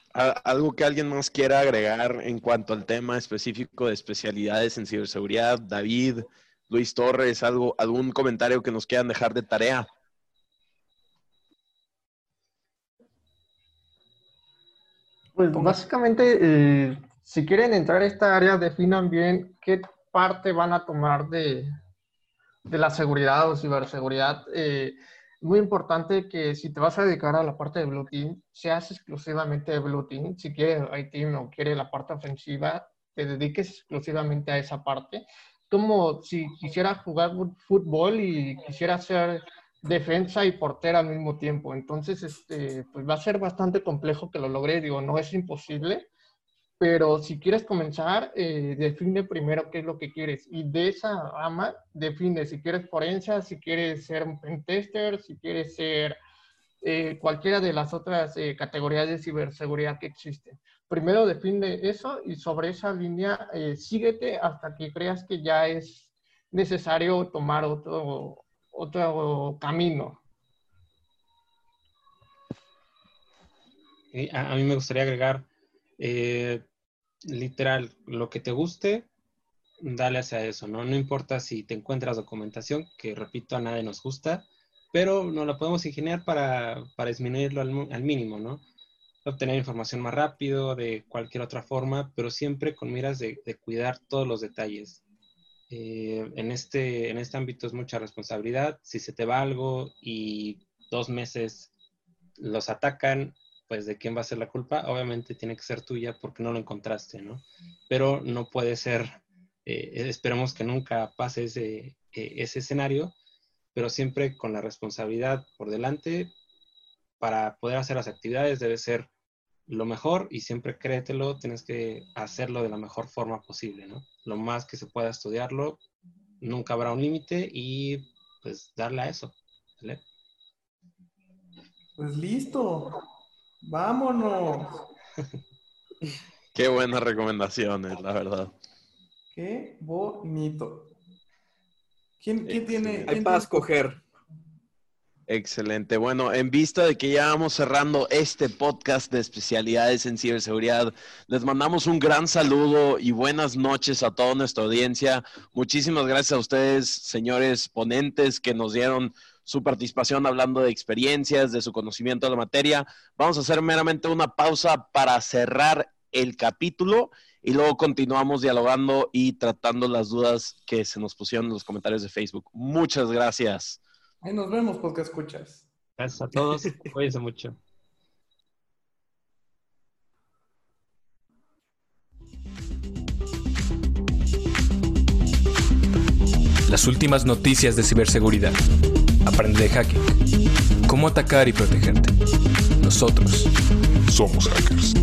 ¿Algo que alguien más quiera agregar en cuanto al tema específico de especialidades en ciberseguridad? David, Luis Torres, algo, algún comentario que nos quieran dejar de tarea. Pues básicamente, eh, si quieren entrar a esta área, definan bien qué parte van a tomar de, de la seguridad o ciberseguridad, eh, muy importante que si te vas a dedicar a la parte de Blue Team, seas exclusivamente de Blue Team. Si quieres IT o quieres la parte ofensiva, te dediques exclusivamente a esa parte. Como si quisiera jugar fútbol y quisiera ser defensa y portera al mismo tiempo. Entonces, este, pues va a ser bastante complejo que lo logre. Digo, no es imposible, pero si quieres comenzar, eh, define primero qué es lo que quieres y de esa rama define si quieres forense, si quieres ser un pentester, si quieres ser eh, cualquiera de las otras eh, categorías de ciberseguridad que existen. Primero define eso y sobre esa línea síguete hasta que creas que ya es necesario tomar otro, otro camino. A, mí me gustaría agregar eh, literal, lo que te guste, dale hacia eso, ¿no? No importa si te encuentras documentación, que repito, a nadie nos gusta, pero no la podemos ingeniar para, disminuirlo al, mínimo, ¿no? Obtener información más rápido, de cualquier otra forma, pero siempre con miras de, cuidar todos los detalles. Eh, en, este, en este ámbito es mucha responsabilidad. Si se te va algo y dos meses los atacan, pues de quién va a ser la culpa, obviamente tiene que ser tuya porque no lo encontraste, ¿no? Pero no puede ser, eh, esperemos que nunca pase ese, eh, ese escenario, pero siempre con la responsabilidad por delante para poder hacer las actividades debe ser lo mejor y siempre créetelo, tienes que hacerlo de la mejor forma posible, ¿no? Lo más que se pueda estudiarlo, nunca habrá un límite y pues darle a eso. ¿vale? Pues listo. Vámonos. [LAUGHS] Qué buenas recomendaciones, la verdad. Qué bonito. ¿Quién, tiene? Hay para escoger. Excelente. Bueno, en vista de que ya vamos cerrando este podcast de especialidades en ciberseguridad, les mandamos un gran saludo y buenas noches a toda nuestra audiencia. Muchísimas gracias a ustedes, señores ponentes, que nos dieron su participación hablando de experiencias, de su conocimiento de la materia. Vamos a hacer meramente una pausa para cerrar el capítulo y luego continuamos dialogando y tratando las dudas que se nos pusieron en los comentarios de Facebook. Muchas gracias. Ahí nos vemos porque escuchas. Gracias a todos. [LAUGHS] Cuídense mucho. Las últimas noticias de ciberseguridad. Aprende de hacking. Cómo atacar y protegerte. Nosotros somos hackers.